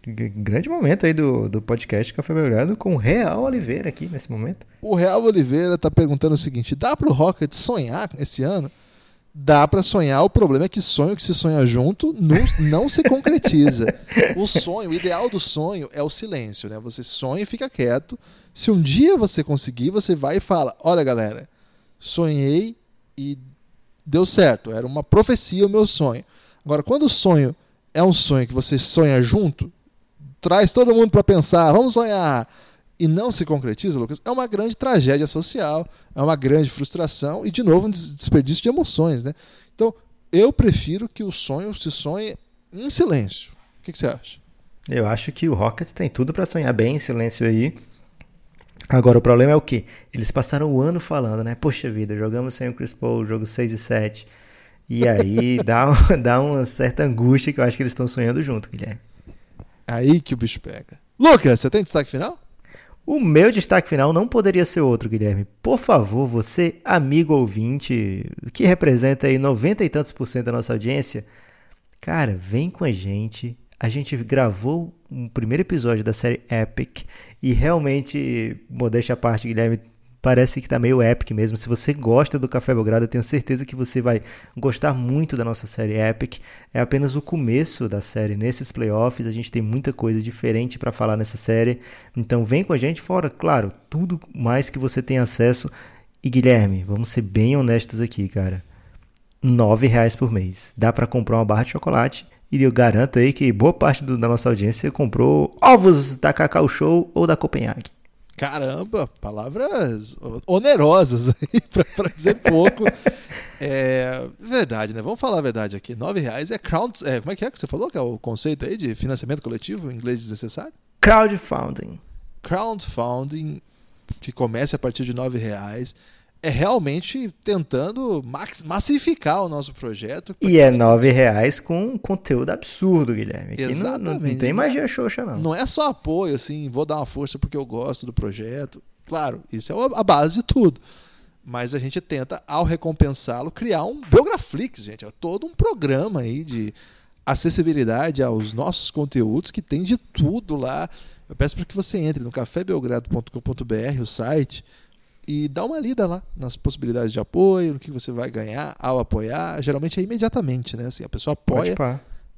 Grande momento aí do, do podcast Café Belgrado com o Real Oliveira aqui nesse momento. O Real Oliveira está perguntando o seguinte: dá para o Rocket sonhar esse ano? Dá para sonhar, o problema é que sonho que se sonha junto não, não se concretiza. o sonho, o ideal do sonho é o silêncio, né? Você sonha e fica quieto. Se um dia você conseguir, você vai e fala: Olha, galera, sonhei e deu certo. Era uma profecia o meu sonho. Agora, quando o sonho é um sonho que você sonha junto, traz todo mundo para pensar, vamos sonhar e não se concretiza, Lucas, é uma grande tragédia social, é uma grande frustração e, de novo, um desperdício de emoções. Né? Então, eu prefiro que o sonho se sonhe em silêncio. O que, que você acha? Eu acho que o Rockets tem tudo para sonhar bem em silêncio aí. Agora, o problema é o quê? Eles passaram o ano falando, né? Poxa vida, jogamos sem o Chris Paul, jogo 6 e 7. E aí dá, dá uma certa angústia que eu acho que eles estão sonhando junto, Guilherme. Aí que o bicho pega. Lucas, você tem destaque final? O meu destaque final não poderia ser outro, Guilherme. Por favor, você, amigo ouvinte, que representa aí 90 e tantos por cento da nossa audiência, cara, vem com a gente. A gente gravou um primeiro episódio da série Epic e realmente, modéstia à parte, Guilherme, parece que tá meio epic mesmo. Se você gosta do Café Belgrado, eu tenho certeza que você vai gostar muito da nossa série Epic. É apenas o começo da série nesses playoffs. A gente tem muita coisa diferente para falar nessa série. Então vem com a gente fora, claro, tudo mais que você tem acesso. E Guilherme, vamos ser bem honestos aqui, cara. R$ reais por mês. Dá para comprar uma barra de chocolate e eu garanto aí que boa parte do, da nossa audiência comprou ovos da Cacau Show ou da Copenhague. Caramba, palavras onerosas aí, para dizer pouco. É verdade, né? Vamos falar a verdade aqui. Nove reais é crowd. É, como é que é que você falou? Que é o conceito aí de financiamento coletivo, em inglês desnecessário? Crowdfunding. Crowdfunding, que começa a partir de nove reais é realmente tentando massificar o nosso projeto. E é nove reais com conteúdo absurdo, Guilherme. Aqui Exatamente. Não, não, não tem magia xoxa, não. Não é só apoio, assim, vou dar uma força porque eu gosto do projeto. Claro, isso é a base de tudo. Mas a gente tenta, ao recompensá-lo, criar um Biograflix, gente. É todo um programa aí de acessibilidade aos nossos conteúdos que tem de tudo lá. Eu peço para que você entre no cafébelgrado.com.br, o site, e dá uma lida lá nas possibilidades de apoio, no que você vai ganhar ao apoiar. Geralmente é imediatamente, né? Assim, a pessoa apoia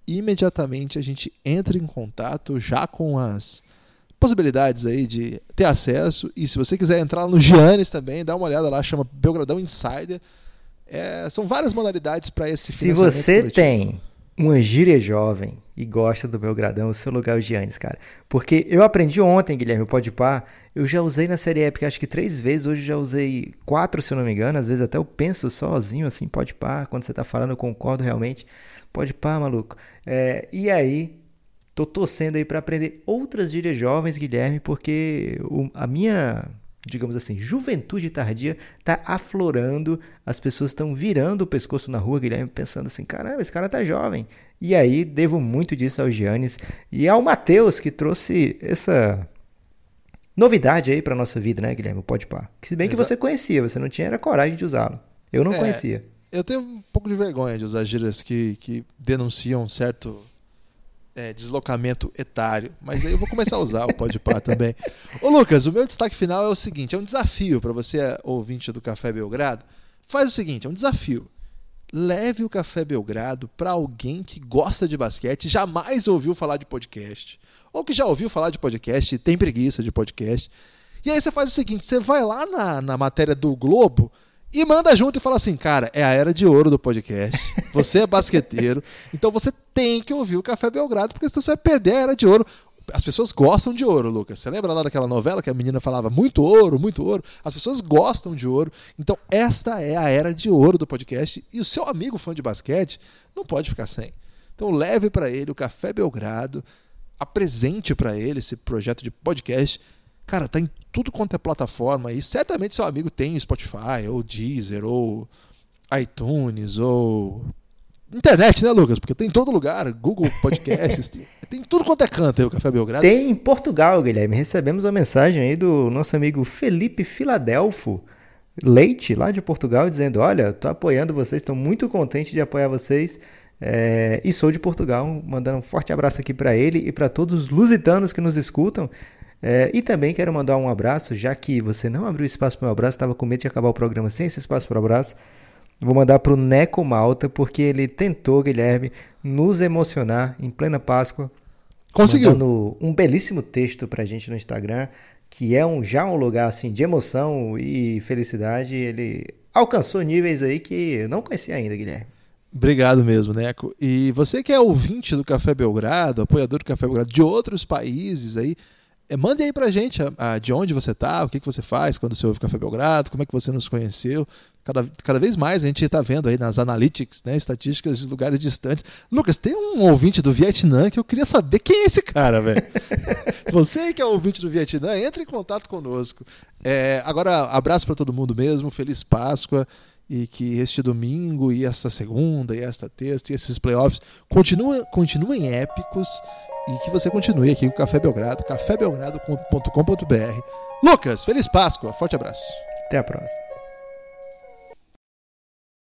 imediatamente a gente entra em contato já com as possibilidades aí de ter acesso. E se você quiser entrar no Giannis também, dá uma olhada lá, chama Belgradão Insider. É, são várias modalidades para esse Se você coletivo. tem uma gíria jovem e gosta do Belgradão, o seu lugar é o Giannis, cara. Porque eu aprendi ontem, Guilherme, pode par, eu já usei na série épica acho que três vezes, hoje já usei quatro, se eu não me engano, às vezes até eu penso sozinho assim, pode par, quando você tá falando eu concordo realmente, pode par, maluco. É, e aí, tô torcendo aí para aprender outras gírias jovens, Guilherme, porque o, a minha digamos assim, juventude tardia está aflorando, as pessoas estão virando o pescoço na rua, Guilherme, pensando assim, caramba, esse cara tá jovem. E aí, devo muito disso ao Giannis e ao Matheus, que trouxe essa novidade aí para nossa vida, né, Guilherme? Pode pá. Se bem que você conhecia, você não tinha era coragem de usá-lo. Eu não é, conhecia. Eu tenho um pouco de vergonha de usar gírias que, que denunciam certo é, deslocamento etário. Mas aí eu vou começar a usar o Podpah também. Ô Lucas, o meu destaque final é o seguinte: é um desafio para você, ouvinte do Café Belgrado. Faz o seguinte: é um desafio. Leve o Café Belgrado para alguém que gosta de basquete, jamais ouviu falar de podcast, ou que já ouviu falar de podcast e tem preguiça de podcast. E aí você faz o seguinte: você vai lá na, na matéria do Globo e manda junto e fala assim, cara, é a era de ouro do podcast. Você é basqueteiro, então você tem que ouvir o Café Belgrado, porque senão você vai perder a era de ouro. As pessoas gostam de ouro, Lucas. Você lembra lá daquela novela que a menina falava muito ouro, muito ouro? As pessoas gostam de ouro. Então, esta é a era de ouro do podcast e o seu amigo fã de basquete não pode ficar sem. Então, leve para ele o Café Belgrado, apresente para ele esse projeto de podcast. Cara, tá em tudo quanto é plataforma e certamente seu amigo tem Spotify, ou Deezer, ou iTunes, ou internet, né, Lucas? Porque tem em todo lugar, Google Podcasts, tem, tem tudo quanto é canto aí o Café Belgrado. Tem em Portugal, Guilherme. Recebemos uma mensagem aí do nosso amigo Felipe Filadelfo Leite, lá de Portugal, dizendo: Olha, tô apoiando vocês, estou muito contente de apoiar vocês. É, e sou de Portugal, mandando um forte abraço aqui para ele e para todos os lusitanos que nos escutam. É, e também quero mandar um abraço, já que você não abriu espaço para o meu abraço, estava com medo de acabar o programa sem esse espaço para o abraço. Vou mandar para o Neco Malta, porque ele tentou, Guilherme, nos emocionar em plena Páscoa. Conseguiu. Mandando um belíssimo texto para a gente no Instagram, que é um, já um lugar assim, de emoção e felicidade. Ele alcançou níveis aí que eu não conhecia ainda, Guilherme. Obrigado mesmo, Neco. E você que é ouvinte do Café Belgrado, apoiador do Café Belgrado de outros países aí, é, mande aí pra gente a, a, de onde você tá, o que, que você faz quando você ouve Café Belgrado, como é que você nos conheceu. Cada, cada vez mais a gente está vendo aí nas analytics, né, estatísticas de lugares distantes. Lucas, tem um ouvinte do Vietnã que eu queria saber quem é esse cara, velho. você que é ouvinte do Vietnã, entre em contato conosco. É, agora, abraço para todo mundo mesmo, feliz Páscoa e que este domingo e esta segunda e esta terça e esses playoffs continuem, continuem épicos e que você continue aqui com o Café Belgrado, cafébelgrado.com.br. Lucas, feliz Páscoa, forte abraço. Até a próxima.